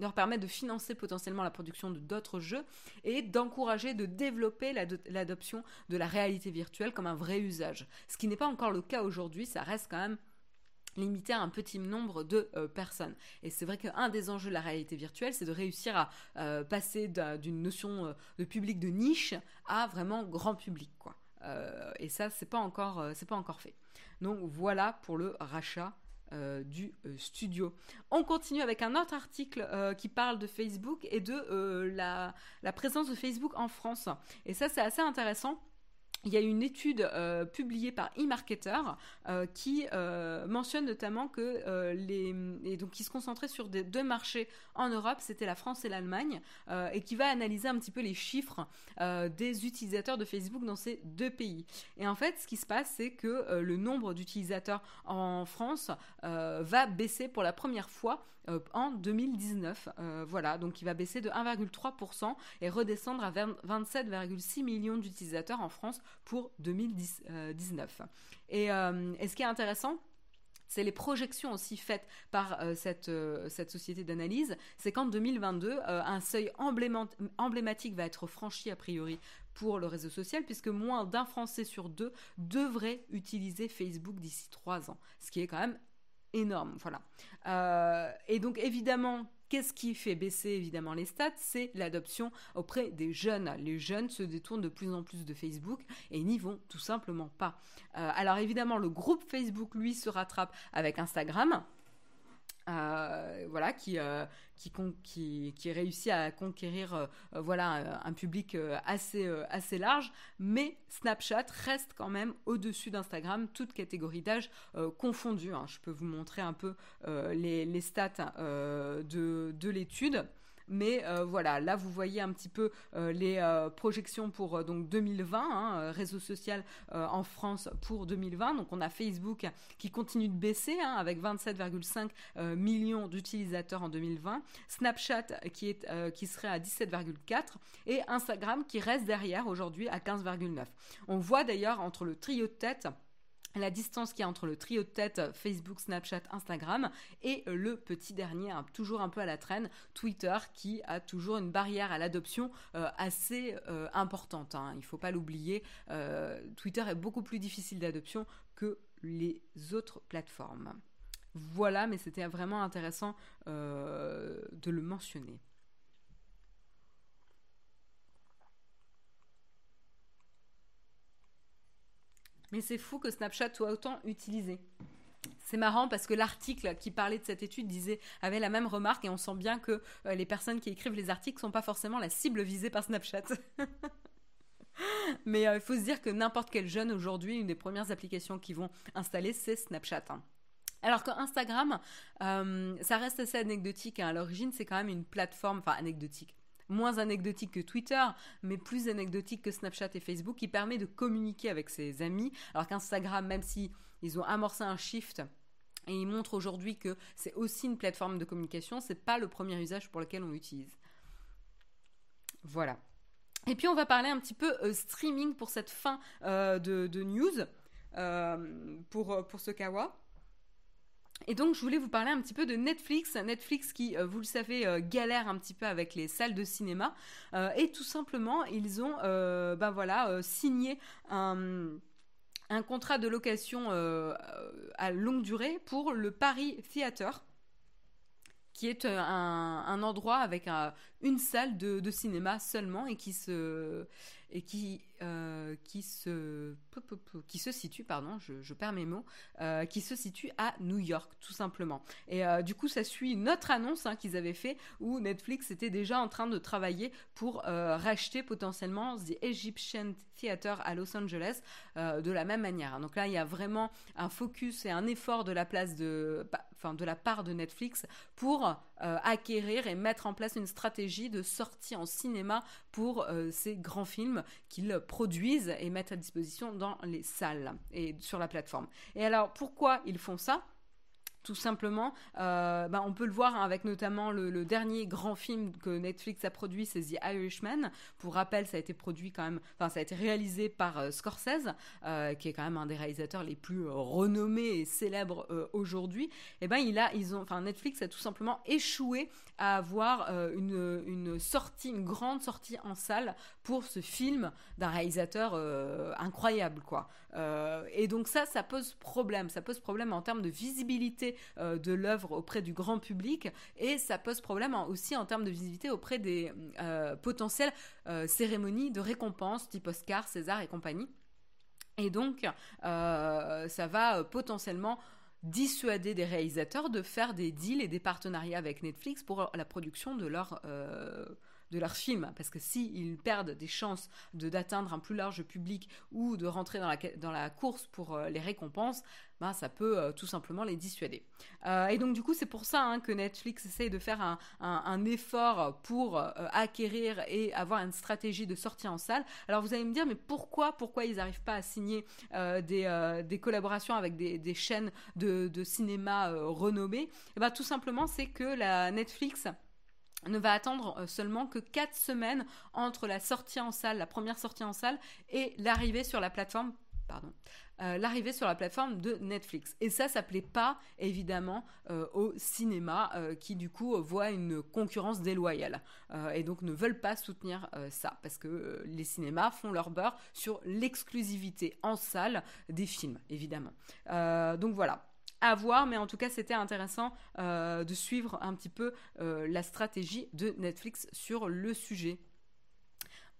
leur permettre de financer potentiellement la production de d'autres jeux et d'encourager, de développer l'adoption de la réalité virtuelle comme un vrai usage. Ce qui n'est pas encore le cas aujourd'hui, ça reste quand même limité à un petit nombre de euh, personnes. Et c'est vrai qu'un des enjeux de la réalité virtuelle, c'est de réussir à euh, passer d'une notion euh, de public de niche à vraiment grand public, quoi. et ça, c'est pas encore, c'est pas encore fait. Donc voilà pour le rachat euh, du euh, studio. On continue avec un autre article euh, qui parle de Facebook et de la, la, présence de Facebook en France. Et ça, c'est assez intéressant il y a une étude euh, publiée par eMarketer euh, qui euh, mentionne notamment que les et donc qui se concentrait sur deux marchés en Europe, c'était la France et l'Allemagne, et qui va analyser un petit peu les chiffres des utilisateurs de Facebook dans ces deux pays. Et en fait, ce qui se passe, c'est que le nombre d'utilisateurs en France va baisser pour la première fois en 2019. voilà, donc il va baisser de 1,3% et redescendre à 27,6 millions d'utilisateurs en France pour 2019. Et, euh, et ce qui est intéressant, c'est les projections aussi faites par euh, cette, euh, cette société d'analyse, c'est qu'en 2022, un seuil emblématique va être franchi a priori pour le réseau social, puisque moins d'un Français sur deux devrait utiliser Facebook d'ici trois ans, ce qui est quand même énorme. Voilà. et donc évidemment, Qu'est-ce qui fait baisser évidemment les stats? C'est l'adoption auprès des jeunes. Les jeunes se détournent de plus en plus de Facebook et n'y vont tout simplement pas. Euh, alors évidemment, le groupe Facebook, lui, se rattrape avec Instagram. Euh, voilà, qui, euh, réussit à conquérir euh, voilà, un public assez, large, mais Snapchat reste quand même au-dessus d'Instagram, toute catégorie d'âge confondue. Hein. Je peux vous montrer un peu les, stats de l'étude. Mais euh, voilà, là vous voyez un petit peu euh, les euh, projections pour donc 2020, hein, réseau social en France pour 2020. Donc on a Facebook qui continue de baisser hein, avec 27,5 millions d'utilisateurs en 2020, Snapchat qui, est, qui serait à 17,4 et Instagram qui reste derrière aujourd'hui à 15,9. On voit d'ailleurs entre le trio de tête la distance qui est entre le trio de tête Facebook, Snapchat, Instagram et le petit dernier, hein, toujours un peu à la traîne, Twitter, qui a toujours une barrière à l'adoption euh, assez euh, importante. Hein. il ne faut pas l'oublier, euh, Twitter est beaucoup plus difficile d'adoption que les autres plateformes. Voilà, mais c'était vraiment intéressant de le mentionner. Mais c'est fou que Snapchat soit autant utilisé. C'est marrant parce que l'article qui parlait de cette étude disait avait la même remarque et on sent bien que euh, les personnes qui écrivent les articles sont pas forcément la cible visée par Snapchat. Mais euh, il faut se dire que n'importe quel jeune aujourd'hui, une des premières applications qu'ils vont installer, c'est Snapchat. Hein. Alors qu'Instagram, euh, ça reste assez anecdotique. Hein. À l'origine, c'est quand même une plateforme, enfin anecdotique, moins anecdotique que Twitter, mais plus anecdotique que Snapchat et Facebook, qui permet de communiquer avec ses amis. Alors qu'Instagram, même si ils ont amorcé un shift et ils montrent aujourd'hui que c'est aussi une plateforme de communication, c'est pas le premier usage pour lequel on l'utilise. Voilà. Et puis on va parler un petit peu euh, streaming pour cette fin euh, de, news pour, pour ce kawa. Et donc, je voulais vous parler un petit peu de Netflix. Netflix qui, euh, vous le savez, euh, galère un petit peu avec les salles de cinéma. Euh, et tout simplement, ils ont ben voilà, signé un, un, contrat de location à longue durée pour le Paris Theater qui est un, un endroit avec une salle de, de, cinéma seulement et qui se et qui, euh, qui, se, qui se situe, pardon, je, perds mes mots, euh, qui se situe à New York, tout simplement. Et euh, du coup, ça suit une autre annonce hein, qu'ils avaient fait où Netflix était déjà en train de travailler pour racheter potentiellement The Egyptian Theater à Los Angeles de la même manière. Donc là, il y a vraiment un focus et un effort de la place de, de la part de Netflix pour acquérir et mettre en place une stratégie de sortie en cinéma pour ces grands films qu'ils produisent et mettent à disposition dans les salles et sur la plateforme. Et alors pourquoi ils font ça? Tout simplement. Euh, bah, on peut le voir hein, avec notamment le, dernier grand film que Netflix a produit, c'est The Irishman. Pour rappel, ça a été produit quand même, enfin ça a été réalisé par euh, Scorsese, euh, qui est quand même un des réalisateurs les plus renommés et célèbres aujourd'hui. Et eh ben il a, ils ont, enfin Netflix a tout simplement échoué à avoir une, une, sortie, une grande sortie en salle pour ce film d'un réalisateur incroyable, quoi. Et donc ça, ça pose problème. Ça pose problème en termes de visibilité euh, de l'œuvre auprès du grand public et ça pose problème aussi en termes de visibilité auprès des euh, potentielles euh, cérémonies de récompense type Oscar, César et compagnie. Et donc, ça va potentiellement dissuader des réalisateurs de faire des deals et des partenariats avec Netflix pour la production de leur de leur film, parce que s'ils perdent des chances d'atteindre un plus large public ou de rentrer dans la, dans la course pour euh, les récompenses, ben, ça peut euh, tout simplement les dissuader. Euh, et donc du coup, c'est pour ça hein, que Netflix essaye de faire un, un, effort pour acquérir et avoir une stratégie de sortie en salle. Alors vous allez me dire, mais pourquoi, pourquoi ils n'arrivent pas à signer des, des, collaborations avec des, des chaînes de, de cinéma renommées? Eh ben, tout simplement, c'est que la Netflix ne va attendre euh, seulement que 4 semaines entre la sortie en salle, la première sortie en salle, et l'arrivée sur la plateforme pardon, euh, l'arrivée sur la plateforme de Netflix. Et ça, ça plaît pas évidemment euh, au cinéma qui du coup voit une concurrence déloyale et donc ne veulent pas soutenir ça parce que les cinémas font leur beurre sur l'exclusivité en salle des films évidemment. donc voilà à voir, mais en tout cas, c'était intéressant euh, de suivre un petit peu euh, la stratégie de Netflix sur le sujet.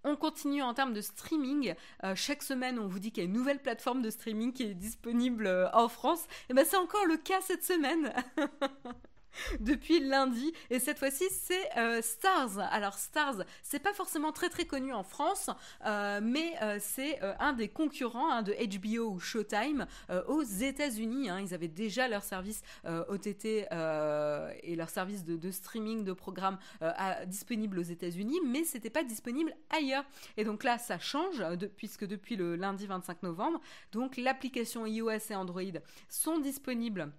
On continue en termes de streaming. Euh, chaque semaine, on vous dit qu'il y a une nouvelle plateforme de streaming qui est disponible en France. Et ben, c'est encore le cas cette semaine. depuis lundi. Et cette fois-ci, c'est euh, Stars. Alors Stars, c'est pas forcément très très connu en France, euh, mais euh, c'est un des concurrents hein, de HBO ou Showtime aux États-Unis. Hein. Ils avaient déjà leur service OTT et leur service de, streaming de programmes disponible aux États-Unis, mais c'était pas disponible ailleurs. Et donc là, ça change puisque depuis le lundi 25 novembre, donc l'application iOS et Android sont disponibles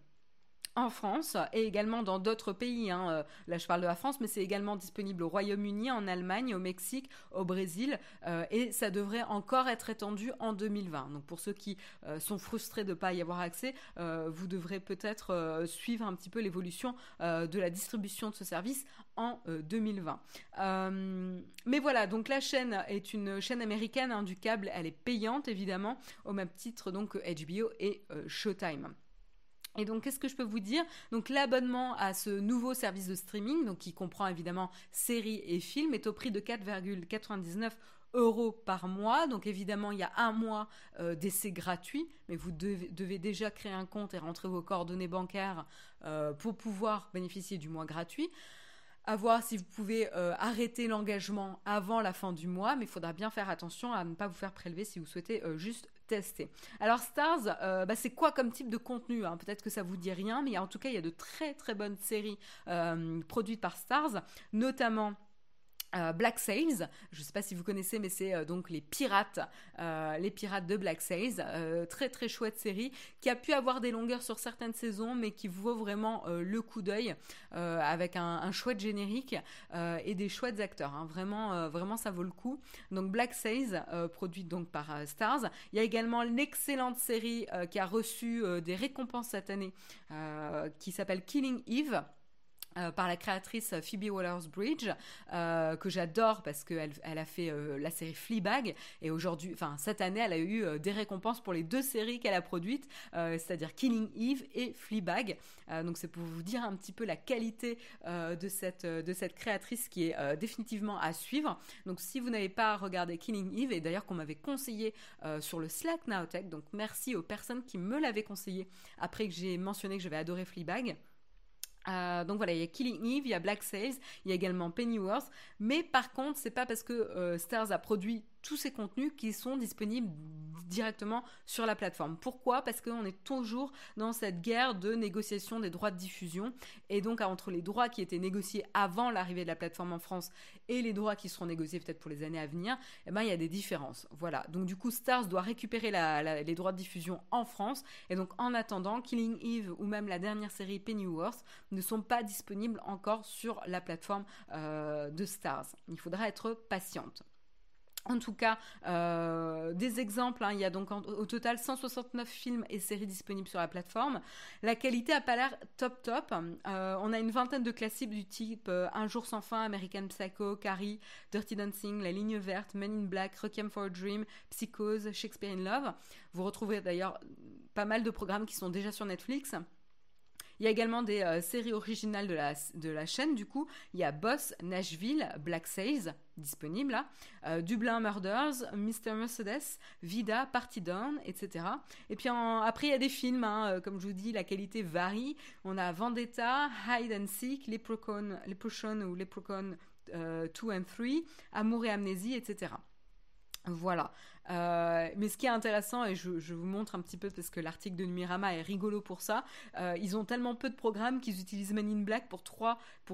en France et également dans d'autres pays. Hein. Euh, là, je parle de la France, mais c'est également disponible au Royaume-Uni, en Allemagne, au Mexique, au Brésil, euh, et ça devrait encore être étendu en 2020. Donc, pour ceux qui euh, sont frustrés de ne pas y avoir accès, vous devrez peut-être suivre un petit peu l'évolution de la distribution de ce service en 2020. mais voilà, donc la chaîne est une chaîne américaine hein, du câble, elle est payante évidemment, au même titre donc que HBO et Showtime. Et donc, qu'est-ce que je peux vous dire? Donc, l'abonnement à ce nouveau service de streaming, donc qui comprend évidemment séries et films, est au prix de 4,99 euros par mois. Donc, évidemment, il y a un mois euh, d'essai gratuit, mais vous devez, déjà créer un compte et rentrer vos coordonnées bancaires euh, pour pouvoir bénéficier du mois gratuit. À voir si vous pouvez arrêter l'engagement avant la fin du mois, mais il faudra bien faire attention à ne pas vous faire prélever si vous souhaitez juste Alors Stars, bah, c'est quoi comme type de contenu hein? Peut-être que ça vous dit rien, mais en tout cas, il y a de très très bonnes séries produites par Stars, notamment euh, Black Sails, je ne sais pas si vous connaissez, mais c'est euh, donc les pirates, euh, les pirates de Black Sails, très très chouette série qui a pu avoir des longueurs sur certaines saisons, mais qui vaut vraiment le coup d'œil avec un, chouette générique et des chouettes acteurs. Hein. Vraiment, vraiment ça vaut le coup. Donc Black Sails, produite donc par Stars. Il y a également l'excellente série qui a reçu des récompenses cette année, qui s'appelle Killing Eve. Euh, par la créatrice Phoebe Waller-Bridge euh, que j'adore parce qu'elle elle a fait euh, la série Fleabag et aujourd'hui, enfin cette année, elle a eu des récompenses pour les deux séries qu'elle a produites, c'est-à-dire Killing Eve et Fleabag. donc c'est pour vous dire un petit peu la qualité de cette de cette créatrice qui est définitivement à suivre. Donc si vous n'avez pas regardé Killing Eve et d'ailleurs qu'on m'avait conseillé sur le Slack Nowtech, donc merci aux personnes qui me l'avaient conseillé après que j'ai mentionné que j'avais adoré Fleabag. Euh, donc voilà, il y a Killing Eve, il y a Black Sails, il y a également Pennyworth. Mais par contre, c'est pas parce que euh, Stars a produit tous ces contenus qui sont disponibles directement sur la plateforme. Pourquoi? Parce qu'on est toujours dans cette guerre de négociation des droits de diffusion et donc entre les droits qui étaient négociés avant l'arrivée de la plateforme en France et les droits qui seront négociés peut-être pour les années à venir, eh ben il y a des différences. Voilà. Donc du coup Stars doit récupérer les droits de diffusion en France et donc en attendant Killing Eve ou même la dernière série Pennyworth ne sont pas disponibles encore sur la plateforme euh, de Stars. Il faudra être patiente. En tout cas, euh, des exemples, hein. il y a donc au total 169 films et séries disponibles sur la plateforme. La qualité a pas l'air top top. Euh, on a une vingtaine de classiques du type euh, Un jour sans fin, American Psycho, Carrie, Dirty Dancing, La ligne verte, Men in Black, Requiem for a Dream, Psychose, Shakespeare in Love. Vous retrouvez d'ailleurs pas mal de programmes qui sont déjà sur Netflix. Il y a également des euh, séries originales de la, chaîne, du coup. Il y a Boss, Nashville, Black Sails, disponible là, euh, Dublin Murders, Mr. Mercedes, Vida, Party Down, etc. Et puis après, il y a des films, hein, euh, comme je vous dis, la qualité varie. On a Vendetta, Hide and Seek, Leprechaun, Leprechaun ou Leprechaun 2 and 3, Amour et Amnésie, etc. Voilà. Euh, mais ce qui est intéressant, et je, vous montre un petit peu parce que l'article de Numirama est rigolo pour ça, euh, ils ont tellement peu de programmes qu'ils utilisent Men in Black pour,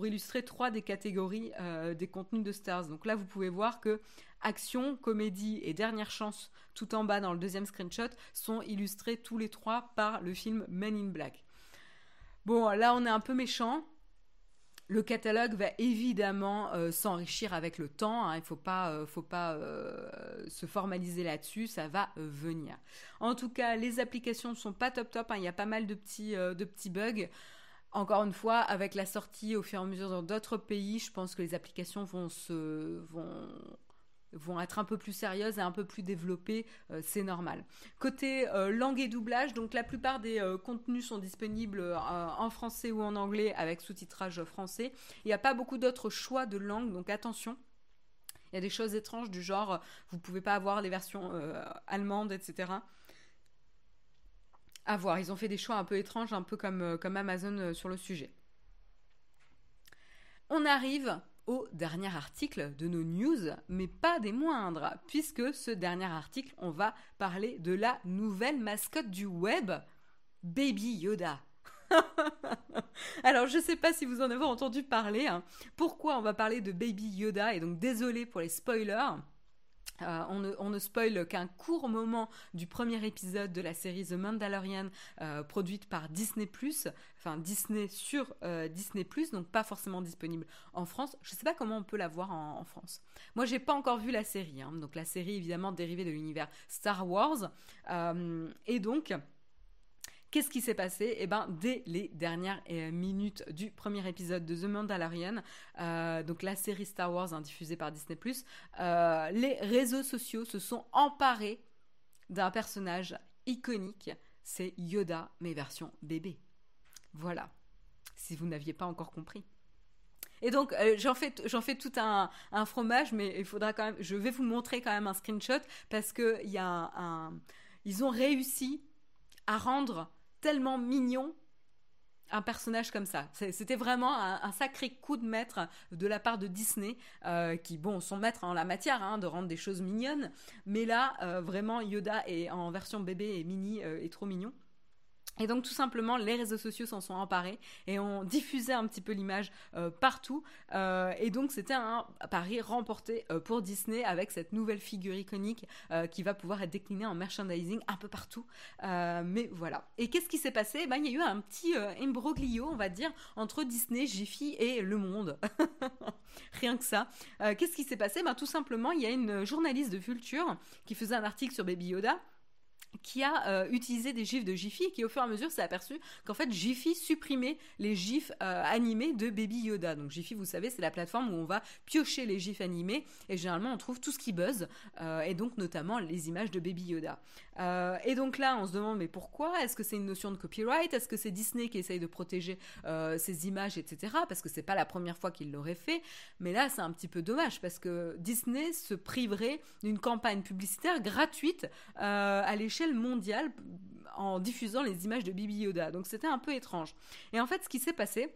illustrer trois des catégories euh, des contenus de Stars. Donc là, vous pouvez voir que action, comédie et dernière chance, tout en bas dans le deuxième screenshot, sont illustrés tous les trois par le film Men in Black. Bon, là, on est un peu méchant le catalogue va évidemment euh, s'enrichir avec le temps. Hein. il ne faut pas, euh, euh, se formaliser là-dessus. Ça va venir. En tout cas, les applications ne sont pas top top. Hein. il y a pas mal de petits, de petits bugs. Encore une fois, avec la sortie au fur et à mesure dans d'autres pays, je pense que les applications vont se vont vont être un peu plus sérieuses et un peu plus développées, euh, c'est normal. Côté euh, langue et doublage, donc la plupart des euh, contenus sont disponibles en français ou en anglais avec sous-titrage français. Il n'y a pas beaucoup d'autres choix de langue, donc attention. Il y a des choses étranges du genre, vous pouvez pas avoir les versions allemandes, etc. À voir, ils ont fait des choix un peu étranges, un peu comme, comme Amazon sur le sujet. On arrive au dernier article de nos news, mais pas des moindres, puisque ce dernier article, on va parler de la nouvelle mascotte du web, Baby Yoda. Alors je sais pas si vous en avez entendu parler. Hein. Pourquoi on va parler de Baby Yoda Et donc désolé pour les spoilers. Euh, on, ne, on, spoil qu'un court moment du premier épisode de la série The Mandalorian euh, produite par Disney enfin Disney sur euh, Disney donc pas forcément disponible en France. Je ne sais pas comment on peut la voir en, France. Moi, j'ai pas encore vu la série, hein. donc la série évidemment dérivée de l'univers Star Wars, et donc Qu'est-ce qui s'est passé? Eh ben, dès les dernières euh, minutes du premier épisode de The Mandalorian, euh, donc la série Star Wars hein, diffusée par Disney+, euh, les réseaux sociaux se sont emparés d'un personnage iconique, c'est Yoda, mais version bébé. Voilà, si vous n'aviez pas encore compris. Et donc j'en fais j'en fais tout un, fromage, mais il faudra quand même. Je vais vous montrer quand même un screenshot parce que un, ils ont réussi à rendre tellement mignon un personnage comme ça. C'était vraiment un, sacré coup de maître de la part de Disney, euh, qui, bon, sont maîtres en la matière, hein, de rendre des choses mignonnes, mais là, euh, vraiment, Yoda est en version bébé et mini euh, est trop mignon. Et donc tout simplement, les réseaux sociaux s'en sont emparés et ont diffusé un petit peu l'image euh, partout. Euh, et donc c'était un pari remporté euh, pour Disney avec cette nouvelle figure iconique qui va pouvoir être déclinée en merchandising un peu partout. mais voilà. Et qu'est-ce qui s'est passé? Ben, Il y a eu un petit imbroglio, on va dire, entre Disney, Jiffy et Le Monde. Rien que ça. qu'est-ce qui s'est passé? Ben, Tout simplement, il y a une journaliste de Vulture qui faisait un article sur Baby Yoda qui a euh, utilisé des gifs de Jiffy et qui au fur et à mesure s'est aperçu qu'en fait Jiffy supprimait les gifs euh, animés de Baby Yoda. Donc Jiffy, vous savez, c'est la plateforme où on va piocher les gifs animés et généralement on trouve tout ce qui buzz euh, et donc notamment les images de Baby Yoda. Et donc là, on se demande mais pourquoi? Est-ce que c'est une notion de copyright? Est-ce que c'est Disney qui essaye de protéger ces images, etc. Parce que c'est pas la première fois qu'il l'aurait fait. Mais là, c'est un petit peu dommage parce que Disney se priverait d'une campagne publicitaire gratuite à l'échelle mondiale en diffusant les images de Bibi Yoda. Donc c'était un peu étrange. Et en fait, ce qui s'est passé,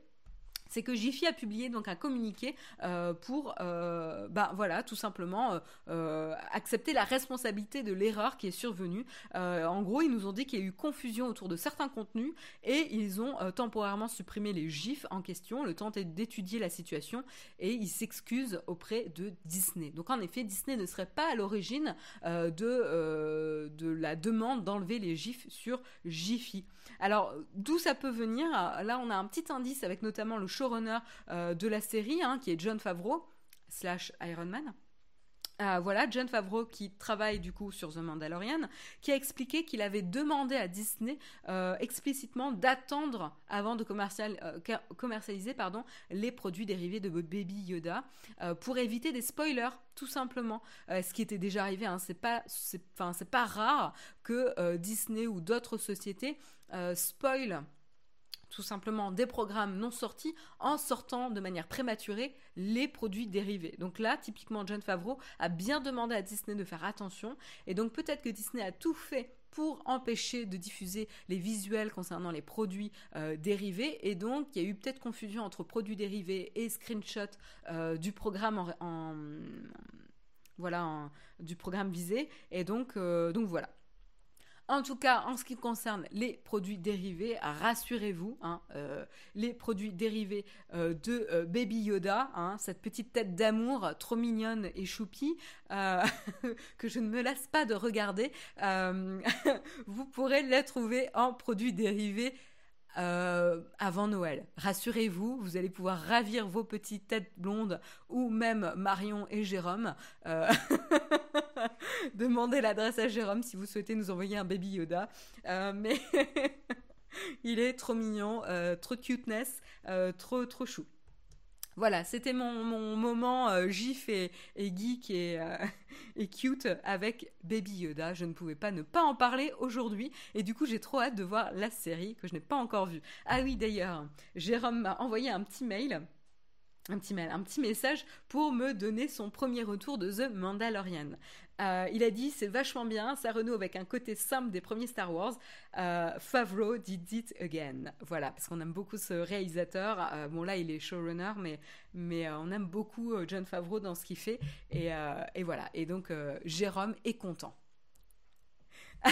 c'est que Jiffy a publié donc un communiqué euh, pour, euh, bah, voilà, tout simplement euh, accepter la responsabilité de l'erreur qui est survenue. en gros, ils nous ont dit qu'il y a eu confusion autour de certains contenus et ils ont temporairement supprimé les gifs en question, le temps d'étudier la situation et ils s'excusent auprès de Disney. Donc en effet, Disney ne serait pas à l'origine de, de la demande d'enlever les gifs sur Jiffy. Alors, d'où ça peut venir? Là, on a un petit indice avec notamment le showrunner euh, de la série, hein, qui est John Favreau, slash Iron Man. Euh, voilà, John Favreau qui travaille du coup sur The Mandalorian, qui a expliqué qu'il avait demandé à Disney euh, explicitement d'attendre avant de commercialiser pardon, les produits dérivés de Baby Yoda pour éviter des spoilers, tout simplement. ce qui était déjà arrivé, hein, c'est pas, c'est pas rare que Disney ou d'autres sociétés spoilent tout simplement des programmes non sortis en sortant de manière prématurée les produits dérivés. Donc là, typiquement, John Favreau a bien demandé à Disney de faire attention. Et donc peut-être que Disney a tout fait pour empêcher de diffuser les visuels concernant les produits euh, dérivés. Et donc il y a eu peut-être confusion entre produits dérivés et screenshot euh, du programme en, voilà du programme visé. Et donc euh, donc voilà en tout cas, en ce qui concerne les produits dérivés, rassurez-vous, hein, euh, les produits dérivés euh, de euh, Baby Yoda, hein, cette petite tête d'amour trop mignonne et choupie, que je ne me lasse pas de regarder, vous pourrez les trouver en produits dérivés euh, avant Noël. Rassurez-vous, vous allez pouvoir ravir vos petites têtes blondes ou même Marion et Jérôme. Euh, demandez l'adresse à Jérôme si vous souhaitez nous envoyer un baby Yoda. Euh, mais il est trop mignon, trop cuteness, trop trop chou. Voilà, c'était mon, moment euh, gif et, geek euh, et, cute avec Baby Yoda. Je ne pouvais pas ne pas en parler aujourd'hui et du coup j'ai trop hâte de voir la série que je n'ai pas encore vue. Ah oui d'ailleurs, Jérôme m'a envoyé un petit mail un petit mail, un petit message pour me donner son premier retour de The Mandalorian. Euh, il a dit c'est vachement bien, ça renoue avec un côté simple des premiers Star Wars. Euh, Favreau did it again. Voilà, parce qu'on aime beaucoup ce réalisateur. Euh, bon là il est showrunner, mais mais on aime beaucoup John Favreau dans ce qu'il fait. Et, et, voilà. Et donc Jérôme est content.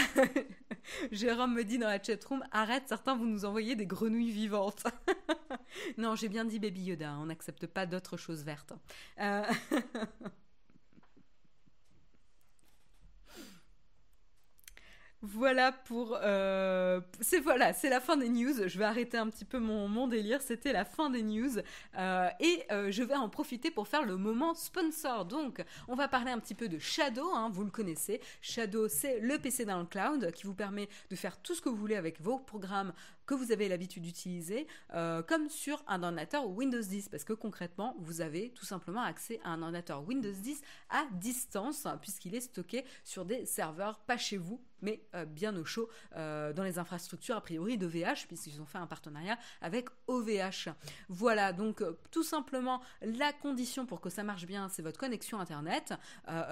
Jérôme me dit dans la chatroom arrête, certains vous nous envoyer des grenouilles vivantes. non, j'ai bien dit Baby Yoda, on n'accepte pas d'autres choses vertes. Voilà pour. Euh, c'est voilà, c'est la fin des news. Je vais arrêter un petit peu mon, délire. C'était la fin des news euh, et euh, je vais en profiter pour faire le moment sponsor. Donc, on va parler un petit peu de Shadow. Hein, vous le connaissez. Shadow, c'est le PC dans le cloud qui vous permet de faire tout ce que vous voulez avec vos programmes que vous avez l'habitude d'utiliser, comme sur un ordinateur Windows 10, parce que concrètement, vous avez tout simplement accès à un ordinateur Windows 10 à distance, puisqu'il est stocké sur des serveurs pas chez vous, mais euh, bien au chaud euh, dans les infrastructures a priori d'OVH, puisqu'ils ont fait un partenariat avec OVH. Voilà, donc euh, tout simplement la condition pour que ça marche bien, c'est votre connexion Internet.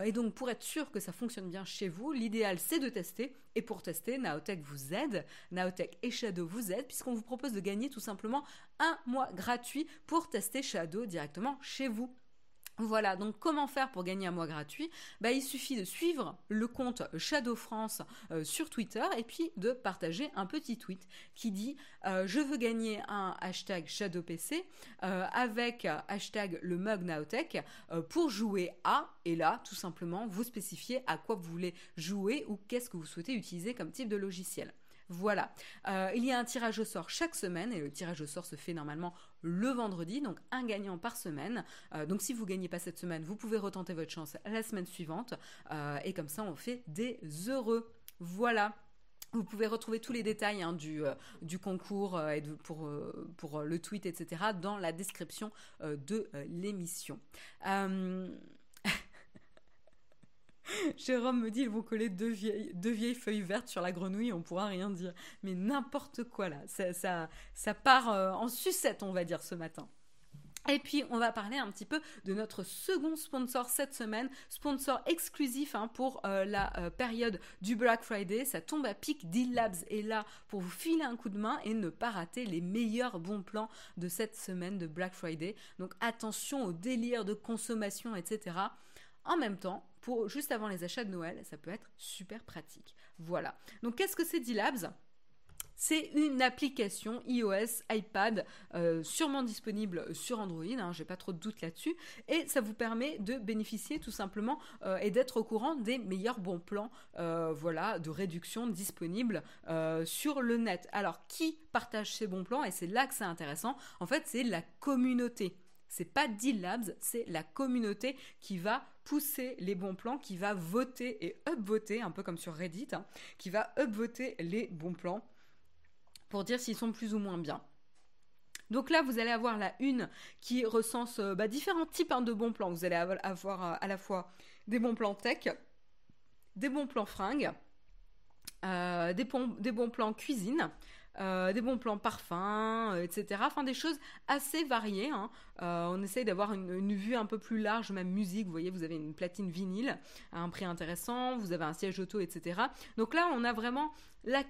et donc pour être sûr que ça fonctionne bien chez vous, l'idéal c'est de tester. Et pour tester, Naotech vous aide, Naotech et Shadow vous vous aide puisqu'on vous propose de gagner tout simplement un mois gratuit pour tester Shadow directement chez vous. Voilà, donc comment faire pour gagner un mois gratuit? Bah, Il suffit de suivre le compte Shadow France euh, sur Twitter et puis de partager un petit tweet qui dit euh, Je veux gagner un hashtag ShadowPC euh, avec hashtag le mug pour jouer à, et là, tout simplement, vous spécifiez à quoi vous voulez jouer ou qu'est-ce que vous souhaitez utiliser comme type de logiciel. Voilà. Euh, il y a un tirage au sort chaque semaine et le tirage au sort se fait normalement le vendredi, donc un gagnant par semaine. Euh, donc si vous ne gagnez pas cette semaine, vous pouvez retenter votre chance la semaine suivante euh, et comme ça on fait des heureux. Voilà. Vous pouvez retrouver tous les détails hein, du, concours pour, pour le tweet, etc., dans la description de l'émission. Jérôme me dit ils vont coller deux vieilles, feuilles vertes sur la grenouille, on pourra rien dire. Mais n'importe quoi là, ça, ça, ça part euh, en sucette, on va dire, ce matin. Et puis, on va parler un petit peu de notre second sponsor cette semaine, sponsor exclusif hein, pour euh, la euh, période du Black Friday. Ça tombe à pic. Deal Labs est là pour vous filer un coup de main et ne pas rater les meilleurs bons plans de cette semaine de Black Friday. Donc, attention au délire de consommation, etc. En même temps, juste avant les achats de Noël, ça peut être super pratique. Voilà. Donc qu'est-ce que c'est D-Labs? C'est une application iOS, iPad, euh, sûrement disponible sur Android, hein, j'ai pas trop de doute là-dessus, et ça vous permet de bénéficier tout simplement euh, et d'être au courant des meilleurs bons plans, euh, voilà, de réduction disponibles sur le net. Alors qui partage ces bons plans? Et c'est là que c'est intéressant. En fait, c'est la communauté. C'est pas D-Labs, c'est la communauté qui va pousser les bons plans, qui va voter et upvoter, un peu comme sur Reddit, hein, qui va upvoter les bons plans pour dire s'ils sont plus ou moins bien. Donc là, vous allez avoir la une qui recense euh, bah, différents types hein, de bons plans. Vous allez avoir euh, à la fois des bons plans tech, des bons plans fringues, euh, des, bons plans cuisine, euh, des bons plans parfums, euh, etc. Enfin, des choses assez variées. Hein. Euh, on essaye d'avoir une, vue un peu plus large, même musique. Vous voyez, vous avez une platine vinyle à un prix intéressant, vous avez un siège auto, etc. Donc là, on a vraiment la,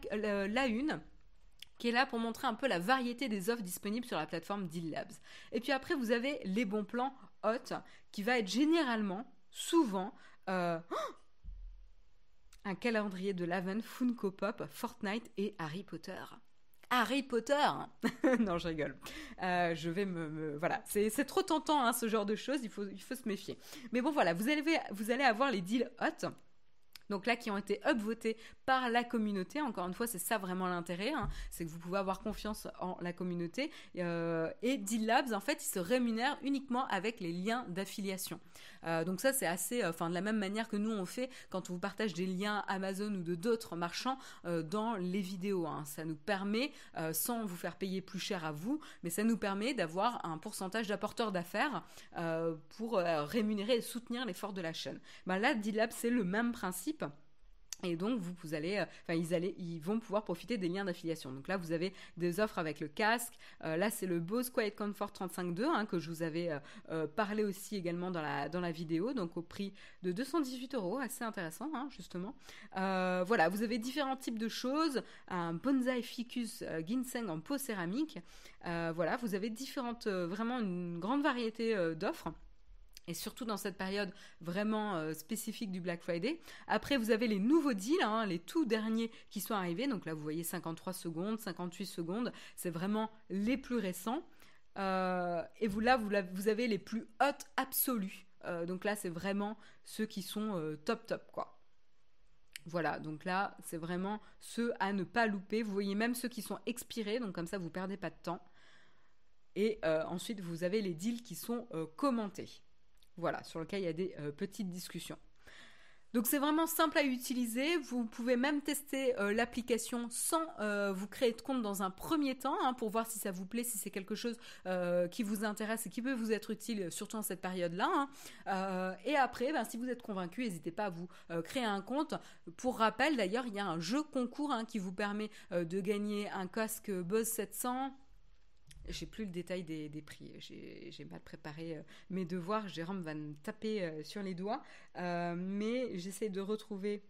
une qui est là pour montrer un peu la variété des offres disponibles sur la plateforme Deal Labs. Et puis après, vous avez les bons plans hot, qui va être généralement, souvent, un calendrier de Laven, Funko Pop, Fortnite et Harry Potter. Harry Potter. Non, je rigole. Euh, je vais me... voilà, c'est trop tentant hein, ce genre de choses, il faut, il faut se méfier. Mais bon, voilà, vous allez, vous allez avoir les deals hot donc là qui ont été upvotés par la communauté. Encore une fois, c'est ça vraiment l'intérêt, hein. c'est que vous pouvez avoir confiance en la communauté. Euh, et Deal Labs, en fait, ils se rémunèrent uniquement avec les liens d'affiliation. Euh, donc ça, c'est assez, euh, enfin de la même manière que nous on fait quand on vous partage des liens Amazon ou de d'autres marchands dans les vidéos. Hein. Ça nous permet, sans vous faire payer plus cher à vous, mais ça nous permet d'avoir un pourcentage d'apporteurs d'affaires pour rémunérer et soutenir l'effort de la chaîne. Ben là, Deal Labs, c'est le même principe et donc, vous, allez, euh, enfin, ils, ils vont pouvoir profiter des liens d'affiliation. Donc là, vous avez des offres avec le casque. Euh, là, c'est le Bose Quiet Comfort 35.2 hein, que je vous avais euh, parlé aussi également dans la, dans la vidéo. Donc au prix de 218 euros, assez intéressant, hein, justement. voilà, vous avez différents types de choses. Un bonsai ficus ginseng en peau céramique. voilà, vous avez différentes, vraiment une grande variété d'offres et surtout dans cette période vraiment euh, spécifique du Black Friday. Après, vous avez les nouveaux deals, hein, les tout derniers qui sont arrivés. Donc là, vous voyez 53 secondes, 58 secondes. C'est vraiment les plus récents. Euh, et vous là, vous, avez les plus hautes absolues. Euh, donc là, c'est vraiment ceux qui sont top top quoi. Voilà, donc là, c'est vraiment ceux à ne pas louper. Vous voyez même ceux qui sont expirés, donc comme ça, vous perdez pas de temps. Et ensuite, vous avez les deals qui sont commentés. Voilà, sur lequel il y a des euh, petites discussions. Donc c'est vraiment simple à utiliser. Vous pouvez même tester euh, l'application sans euh, vous créer de compte dans un premier temps hein, pour voir si ça vous plaît, si c'est quelque chose qui vous intéresse et qui peut vous être utile, surtout en cette période-là. Hein. et après, ben, si vous êtes convaincu, n'hésitez pas à vous créer un compte. Pour rappel, d'ailleurs, il y a un jeu concours hein, qui vous permet de gagner un casque Buzz 700 j'ai plus le détail des, prix. J'ai mal préparé euh, mes devoirs. Jérôme va me taper euh, sur les doigts. Euh, mais j'essaie de retrouver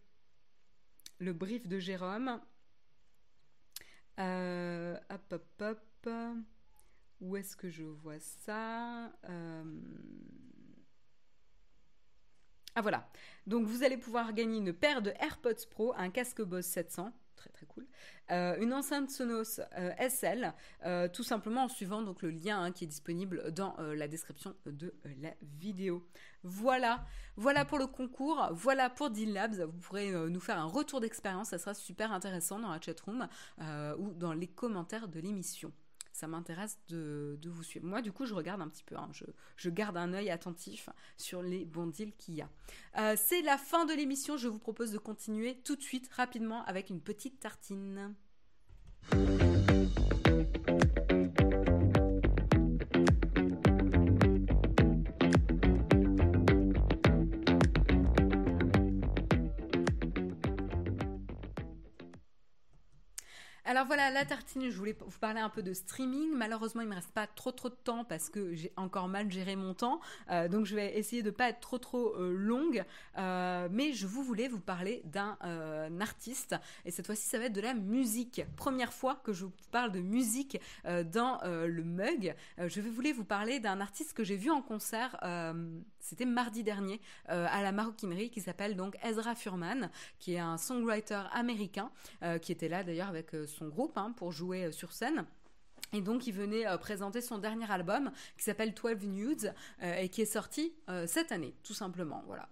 le brief de Jérôme. hop, hop, hop. Où est-ce que je vois ça? Ah voilà. Donc vous allez pouvoir gagner une paire de AirPods Pro, un casque Bose 700, très très cool, euh, une enceinte Sonos euh, SL, euh, tout simplement en suivant donc le lien hein, qui est disponible dans la description de la vidéo. Voilà, voilà pour le concours, voilà pour Deal Labs. Vous pourrez nous faire un retour d'expérience, ça sera super intéressant dans la chatroom ou dans les commentaires de l'émission ça m'intéresse de, vous suivre. Moi, du coup, je regarde un petit peu, hein. je, garde un œil attentif sur les bons deals qu'il y a. Euh, c'est la fin de l'émission, je vous propose de continuer tout de suite, rapidement, avec une petite tartine. Alors voilà, la tartine, je voulais vous parler un peu de streaming. Malheureusement, il me reste pas trop trop de temps parce que j'ai encore mal géré mon temps. Euh, donc je vais essayer de pas être trop trop euh, longue. Euh, mais je vous voulais vous parler d'un artiste. Et cette fois-ci, ça va être de la musique. Première fois que je vous parle de musique dans le mug. je voulais vous parler d'un artiste que j'ai vu en concert c'était mardi dernier à la maroquinerie qui s'appelle donc Ezra Furman, qui est un songwriter américain, qui était là d'ailleurs avec son groupe hein, pour jouer euh, sur scène. Et donc, il venait euh, présenter son dernier album qui s'appelle 12 Nudes euh, et qui est sorti cette année, tout simplement. Voilà,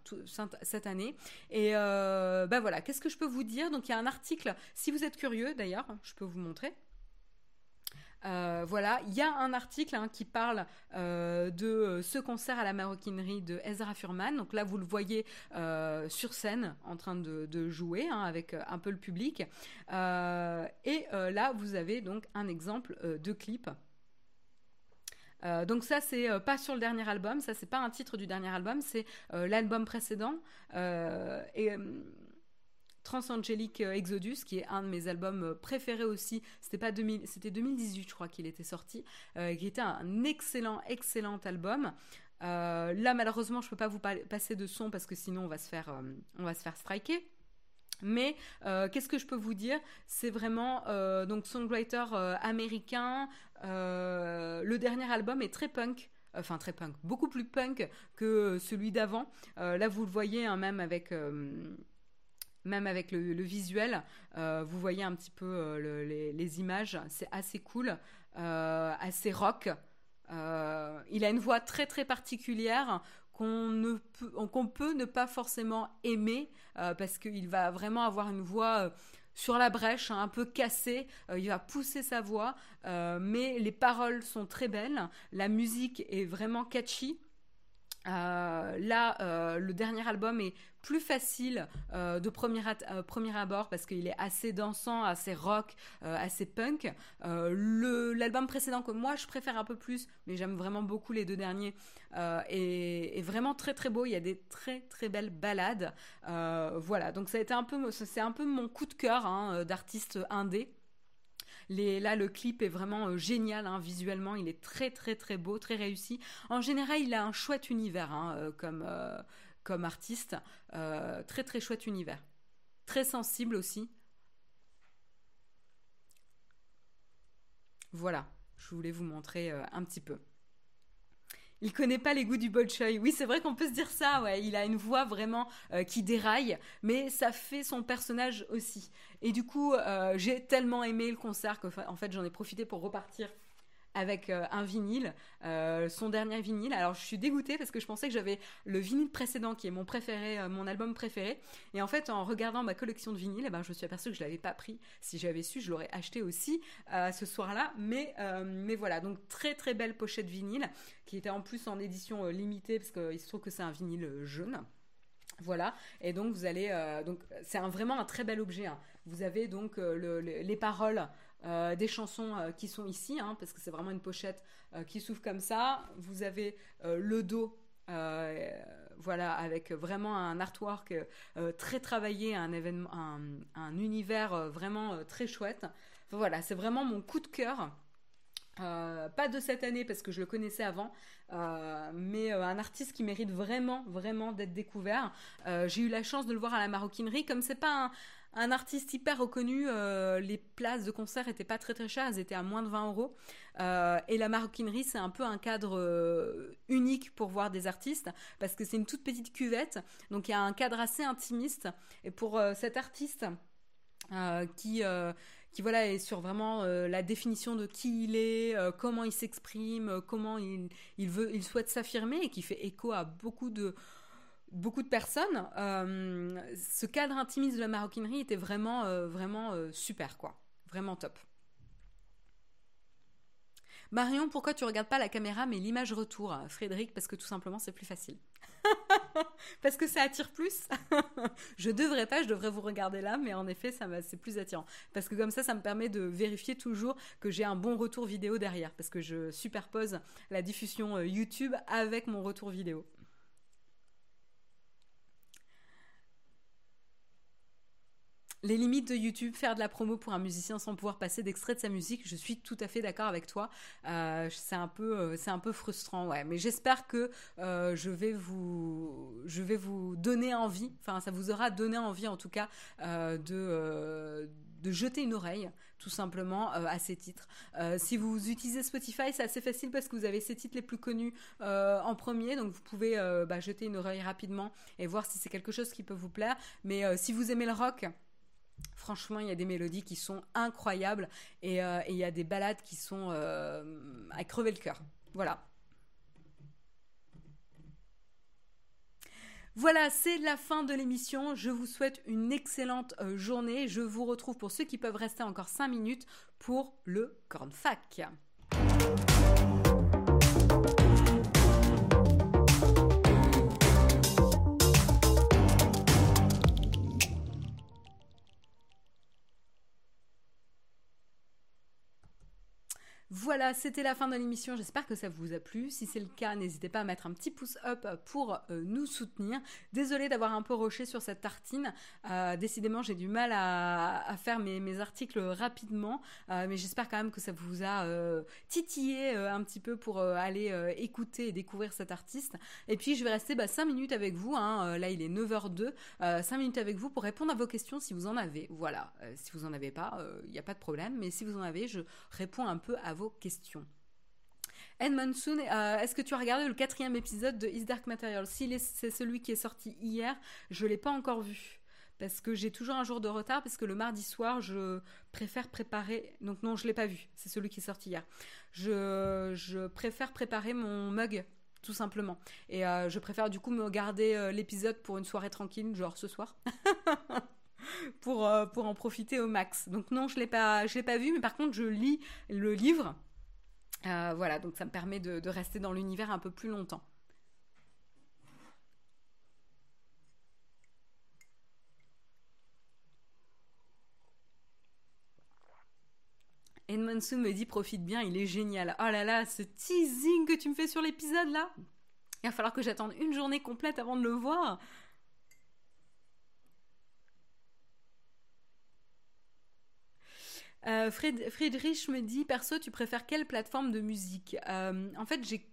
cette année. Et ben voilà, qu'est-ce que je peux vous dire? Donc, il y a un article, si vous êtes curieux d'ailleurs, je peux vous montrer. Euh, voilà, il y a un article hein, qui parle euh, de euh, ce concert à la maroquinerie de Ezra Furman. Donc là, vous le voyez sur scène en train de, jouer hein, avec un peu le public. et là, vous avez donc un exemple de clip. donc ça c'est pas sur le dernier album, ça c'est pas un titre du dernier album, c'est l'album précédent. Transangelic euh, Exodus, qui est un de mes albums euh, préférés aussi. C'était pas 2000, c'était 2018, je crois qu'il était sorti, euh, était un excellent, excellent album. là, malheureusement, je peux pas vous passer de son parce que sinon on va se faire, on va se faire striker. Mais qu'est-ce que je peux vous dire? C'est vraiment donc songwriter américain. le dernier album est très punk enfin très punk, beaucoup plus punk que celui d'avant. là, vous le voyez, hein, même avec même avec le, visuel, euh, vous voyez un petit peu euh, les, images, c'est assez cool, euh, assez rock. il a une voix très très particulière qu'on peut, qu'on peut ne pas forcément aimer parce qu'il va vraiment avoir une voix sur la brèche, hein, un peu cassée, il va pousser sa voix, mais les paroles sont très belles, la musique est vraiment catchy. là, le dernier album est plus facile euh, de premier, euh, premier abord parce qu'il est assez dansant, assez rock, euh, assez punk. L'album précédent que moi je préfère un peu plus, mais j'aime vraiment beaucoup les deux derniers, est, vraiment très très beau. Il y a des très très belles balades. voilà, donc ça a été un peu, c'est un peu mon coup de cœur hein, d'artiste indé. Les, là, le clip est vraiment génial hein, visuellement. Il est très très très beau, très réussi. En général, il a un chouette univers hein, comme comme artiste. Euh, très très chouette univers. Très sensible aussi. Voilà, je voulais vous montrer euh, un petit peu. Il connaît pas les goûts du bolchoï. Oui, c'est vrai qu'on peut se dire ça, ouais. Il a une voix vraiment euh, qui déraille, mais ça fait son personnage aussi. Et du coup, j'ai tellement aimé le concert qu'en fait, j'en ai profité pour repartir avec euh, un vinyle, euh, son dernier vinyle. Alors je suis dégoûtée parce que je pensais que j'avais le vinyle précédent qui est mon préféré, euh, mon album préféré. Et en fait, en regardant ma collection de vinyles, eh ben, je me suis aperçue que je l'avais pas pris. Si j'avais su, je l'aurais acheté aussi ce soir-là. Mais, mais voilà, donc très très belle pochette vinyle qui était en plus en édition limitée parce qu'il se trouve que c'est un vinyle jaune. Voilà, et donc vous allez, donc c'est un, vraiment un très bel objet. Hein. Vous avez donc les paroles euh, des chansons euh, qui sont ici, hein, parce que c'est vraiment une pochette euh, qui s'ouvre comme ça. Vous avez le dos, voilà, avec vraiment un artwork très travaillé, un univers vraiment très chouette. voilà, c'est vraiment mon coup de cœur. pas de cette année parce que je le connaissais avant, mais un artiste qui mérite vraiment, vraiment d'être découvert. J'ai eu la chance de le voir à la maroquinerie, comme c'est pas un, un artiste hyper reconnu, euh, les places de concert étaient pas très très chères, elles étaient à moins de 20 euros. Euh, et la maroquinerie, c'est un peu un cadre euh, unique pour voir des artistes, parce que c'est une toute petite cuvette, donc il y a un cadre assez intimiste. Et pour cet artiste qui qui voilà est sur vraiment la définition de qui il est, comment il s'exprime, comment il, il, veut, il souhaite s'affirmer et qui fait écho à beaucoup de beaucoup de personnes, euh, ce cadre intimiste de la maroquinerie était vraiment, euh, euh, super, quoi. Vraiment top. Marion, pourquoi tu regardes pas la caméra mais l'image retour Frédéric, parce que tout simplement c'est plus facile. parce que ça attire plus? je devrais pas, je devrais vous regarder là, mais en effet, ça c'est plus attirant. Parce que comme ça, ça me permet de vérifier toujours que j'ai un bon retour vidéo derrière, parce que je superpose la diffusion YouTube avec mon retour vidéo. Les limites de YouTube, faire de la promo pour un musicien sans pouvoir passer d'extrait de sa musique, je suis tout à fait d'accord avec toi. Euh, c'est un peu, euh, c'est un peu frustrant, ouais. Mais j'espère que euh, je vais vous, donner envie. Enfin, ça vous aura donné envie, en tout cas, de de jeter une oreille tout simplement à ces titres. si vous utilisez Spotify, c'est assez facile parce que vous avez ces titres les plus connus en premier, donc vous pouvez bah, jeter une oreille rapidement et voir si c'est quelque chose qui peut vous plaire. Mais si vous aimez le rock, Franchement, il y a des mélodies qui sont incroyables et, euh, il y a des ballades qui sont euh, à crever le cœur. Voilà. Voilà, c'est la fin de l'émission. Je vous souhaite une excellente euh, journée. Je vous retrouve pour ceux qui peuvent rester encore 5 minutes pour le Cornfac. Voilà, c'était la fin de l'émission. J'espère que ça vous a plu. Si c'est le cas, n'hésitez pas à mettre un petit pouce up pour euh, nous soutenir. Désolée d'avoir un peu roché sur cette tartine. Euh, décidément, j'ai du mal à, faire mes, articles rapidement, euh, mais j'espère quand même que ça vous a titillé un petit peu pour aller écouter et découvrir cet artiste. Et puis, je vais rester 5 bah, minutes avec vous. Hein. Là, il est 9h02. 5 minutes avec vous pour répondre à vos questions si vous en avez. Voilà. si vous en avez pas, il n'y a pas de problème. Mais si vous en avez, je réponds un peu à vos questions. Ed euh, est-ce que tu as regardé le quatrième épisode de Is Dark Material? Si c'est celui qui est sorti hier, je ne l'ai pas encore vu. Parce que j'ai toujours un jour de retard, parce que le mardi soir, je préfère préparer. Donc, non, je ne l'ai pas vu. C'est celui qui est sorti hier. Je, préfère préparer mon mug, tout simplement. Et euh, je préfère du coup me garder euh, l'épisode pour une soirée tranquille, genre ce soir. pour, pour en profiter au max. Donc non, je l'ai pas, pas vu, mais par contre, je lis le livre. Euh, voilà, donc ça me permet de, rester dans l'univers un peu plus longtemps. Edmondson me dit profite bien, il est génial. Oh là là, ce teasing que tu me fais sur l'épisode là. Il va falloir que j'attende une journée complète avant de le voir. Euh, Friedrich me dit, perso, tu préfères quelle plateforme de musique? Euh, En fait, j'ai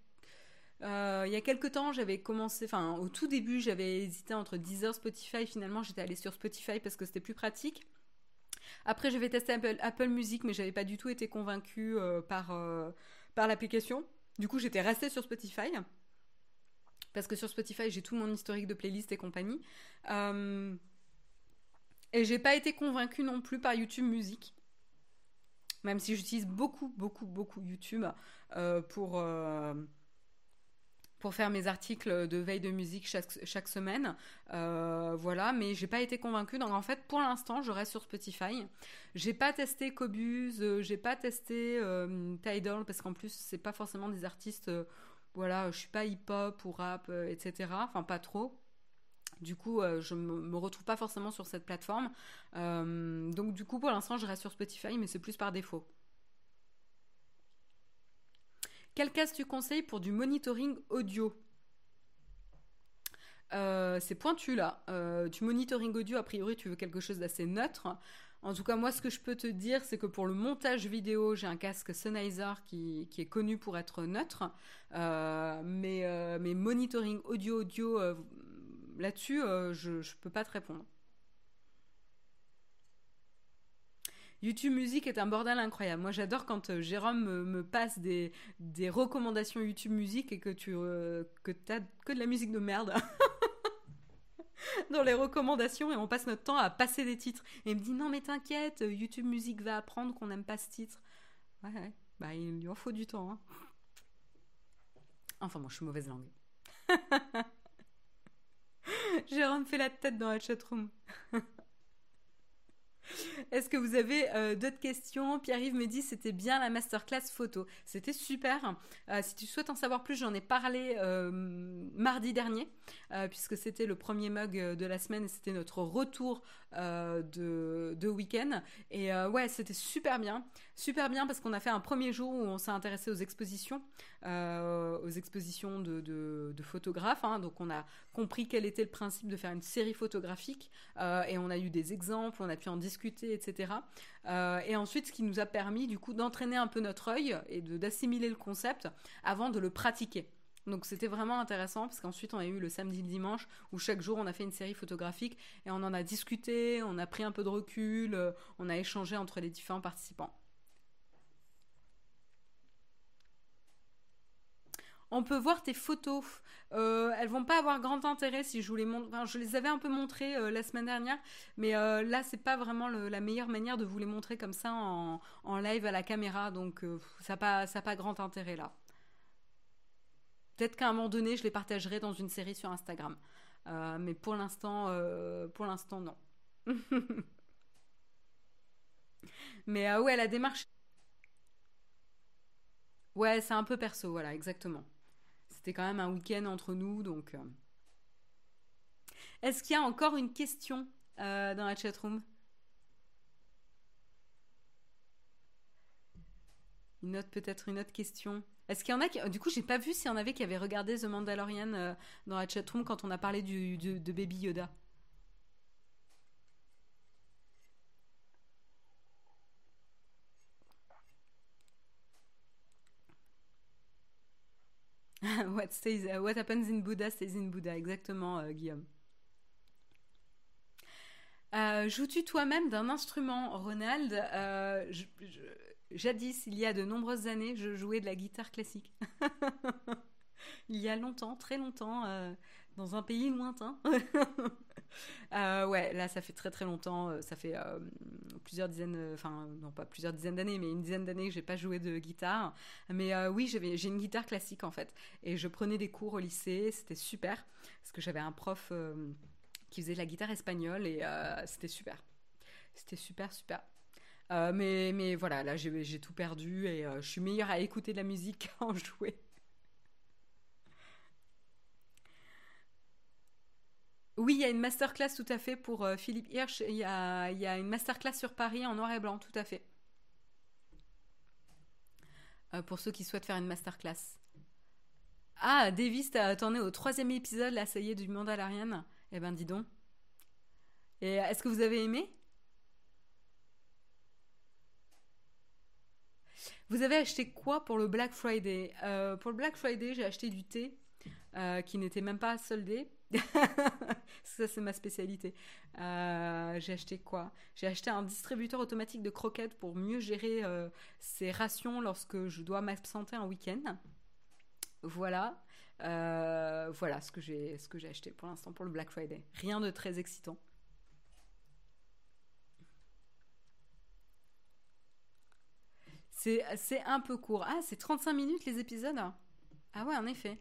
euh, il y a quelques temps, j'avais commencé, enfin au tout début, j'avais hésité entre Deezer, Spotify. Finalement, j'étais allée sur Spotify parce que c'était plus pratique. Après, j'avais testé Apple, Apple Music, mais j'avais pas du tout été convaincue par, par l'application. Du coup, j'étais restée sur Spotify. Parce que sur Spotify, j'ai tout mon historique de playlist et compagnie. et j'ai pas été convaincue non plus par YouTube Music même si j'utilise beaucoup, beaucoup, beaucoup YouTube euh, pour, euh, pour faire mes articles de veille de musique chaque, semaine. Euh, voilà, mais j'ai pas été convaincue. Donc en fait, pour l'instant, je reste sur Spotify. J'ai pas testé Cobuz, j'ai pas testé Tidal parce qu'en plus, c'est pas forcément des artistes. voilà, je suis pas hip-hop ou rap, etc. Enfin, pas trop. Du coup, je me, me retrouve pas forcément sur cette plateforme. Donc, du coup, pour l'instant, je reste sur Spotify, mais c'est plus par défaut. Quel casque tu conseilles pour du monitoring audio? Euh, C'est pointu là. du monitoring audio, a priori, tu veux quelque chose d'assez neutre. En tout cas, moi, ce que je peux te dire, c'est que pour le montage vidéo, j'ai un casque Sennheiser qui, est connu pour être neutre. mais, mais monitoring audio-audio, là-dessus, euh, je ne peux pas te répondre. YouTube Musique est un bordel incroyable. Moi, j'adore quand euh, Jérôme me, passe des, recommandations YouTube Musique et que tu euh, que as que de la musique de merde. dans les recommandations et on passe notre temps à passer des titres. Et il me dit non mais t'inquiète, YouTube Musique va apprendre qu'on n'aime pas ce titre. Ouais, bah il lui en faut du temps. Hein. Enfin moi je suis mauvaise langue. Jérôme fait la tête dans la chatroom. Est-ce que vous avez euh, d'autres questions? Pierre-Yves me dit c'était bien la masterclass photo. C'était super. Euh, si tu souhaites en savoir plus, j'en ai parlé euh, mardi dernier, puisque c'était le premier mug de la semaine et c'était notre retour de, de week-end. Et ouais, c'était super bien. Super bien parce qu'on a fait un premier jour où on s'est intéressé aux expositions, aux expositions de, photographes. Hein. Donc on a compris quel était le principe de faire une série photographique et on a eu des exemples, on a pu en discuter etc. Euh, et ensuite, ce qui nous a permis du coup d'entraîner un peu notre œil et d'assimiler le concept avant de le pratiquer. Donc c'était vraiment intéressant parce qu'ensuite on a eu le samedi le dimanche où chaque jour on a fait une série photographique et on en a discuté, on a pris un peu de recul, euh, on a échangé entre les différents participants. On peut voir tes photos. Euh, elles vont pas avoir grand intérêt si je vous les montre. Je les avais un peu montrées euh, la semaine dernière, mais euh, là c'est pas vraiment la meilleure manière de vous les montrer comme ça en, live à la caméra, donc euh, ça n'a pas, grand intérêt là. Peut-être qu'à un moment donné, je les partagerai dans une série sur Instagram, mais pour l'instant, pour l'instant non. mais ouais, la démarche. Ouais, c'est un peu perso, voilà, exactement. C'était quand même un week-end entre nous, donc. Euh. Est-ce qu'il y a encore une question euh, dans la chatroom? Une autre, peut-être une autre question. Est-ce qu'il y en a qui... Du coup, j'ai pas vu s'il y en avait qui avaient regardé The Mandalorian euh, dans la chatroom quand on a parlé de Baby Yoda. What, stays, uh, what happens in Buddha stays in Buddha, exactement, euh, Guillaume. Euh, Joues-tu toi-même d'un instrument, Ronald? Euh, Jadis, il y a de nombreuses années, je jouais de la guitare classique. il y a longtemps, très longtemps, euh, dans un pays lointain. Euh, ouais, là, ça fait très très longtemps. Euh, ça fait euh, plusieurs dizaines, enfin, non pas plusieurs dizaines d'années, mais une dizaine d'années que j'ai pas joué de guitare. Mais oui, j'ai une guitare classique en fait. Et je prenais des cours au lycée, c'était super. Parce que j'avais un prof qui faisait de la guitare espagnole et c'était super. C'était super, super. mais, mais voilà, là j'ai tout perdu et je suis meilleure à écouter de la musique qu'à en jouer. Oui, il y a une masterclass tout à fait pour euh, Philippe Hirsch. Il y, a, une masterclass sur Paris en noir et blanc, tout à fait. Euh, pour ceux qui souhaitent faire une masterclass. Ah, Davis, t'en es au troisième épisode, là, ça y est, du Mandalorian. Eh ben, dis donc. Et est-ce que vous avez aimé? Vous avez acheté quoi pour le Black Friday? Euh, Pour le Black Friday, j'ai acheté du thé qui n'était même pas soldé ça, c'est ma spécialité. Euh, j'ai acheté quoi? J'ai acheté un distributeur automatique de croquettes pour mieux gérer euh, ces rations lorsque je dois m'absenter un week-end. Voilà. Euh, voilà ce que j'ai ce que j'ai acheté pour l'instant pour le Black Friday. Rien de très excitant. C'est un peu court. Ah, c'est 35 minutes les épisodes? Ah ouais, en effet.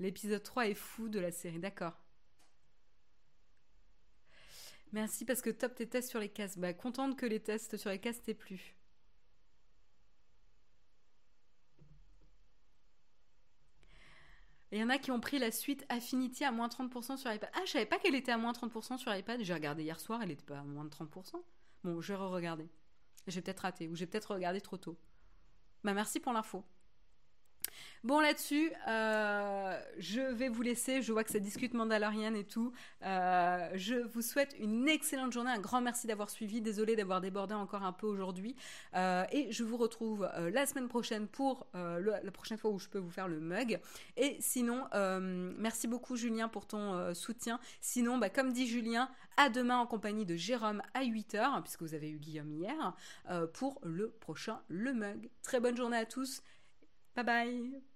L'épisode 3 est fou de la série, d'accord. Merci parce que top tes tests sur les casques. Bah, contente que les tests sur les casques t'aient plu. Il y en a qui ont pris la suite Affinity à moins 30% sur iPad. Ah, je savais pas qu'elle était à moins 30% sur iPad. J'ai regardé hier soir, elle était pas à moins de 30%. Bon, je vais re-regarder. J'ai peut-être raté ou j'ai peut-être regardé trop tôt. Bah, merci pour l'info. Bon là-dessus, euh, je vais vous laisser. Je vois que ça discute mandalorienne et tout. Euh, je vous souhaite une excellente journée. Un grand merci d'avoir suivi. Désolée d'avoir débordé encore un peu aujourd'hui. Euh, et je vous retrouve la semaine prochaine pour la prochaine fois où je peux vous faire le mug. Et sinon, merci beaucoup Julien pour ton soutien. Sinon, bah, comme dit Julien, à demain en compagnie de Jérôme à 8h, puisque vous avez eu Guillaume hier, pour le prochain Le Mug. Très bonne journée à tous. Bye bye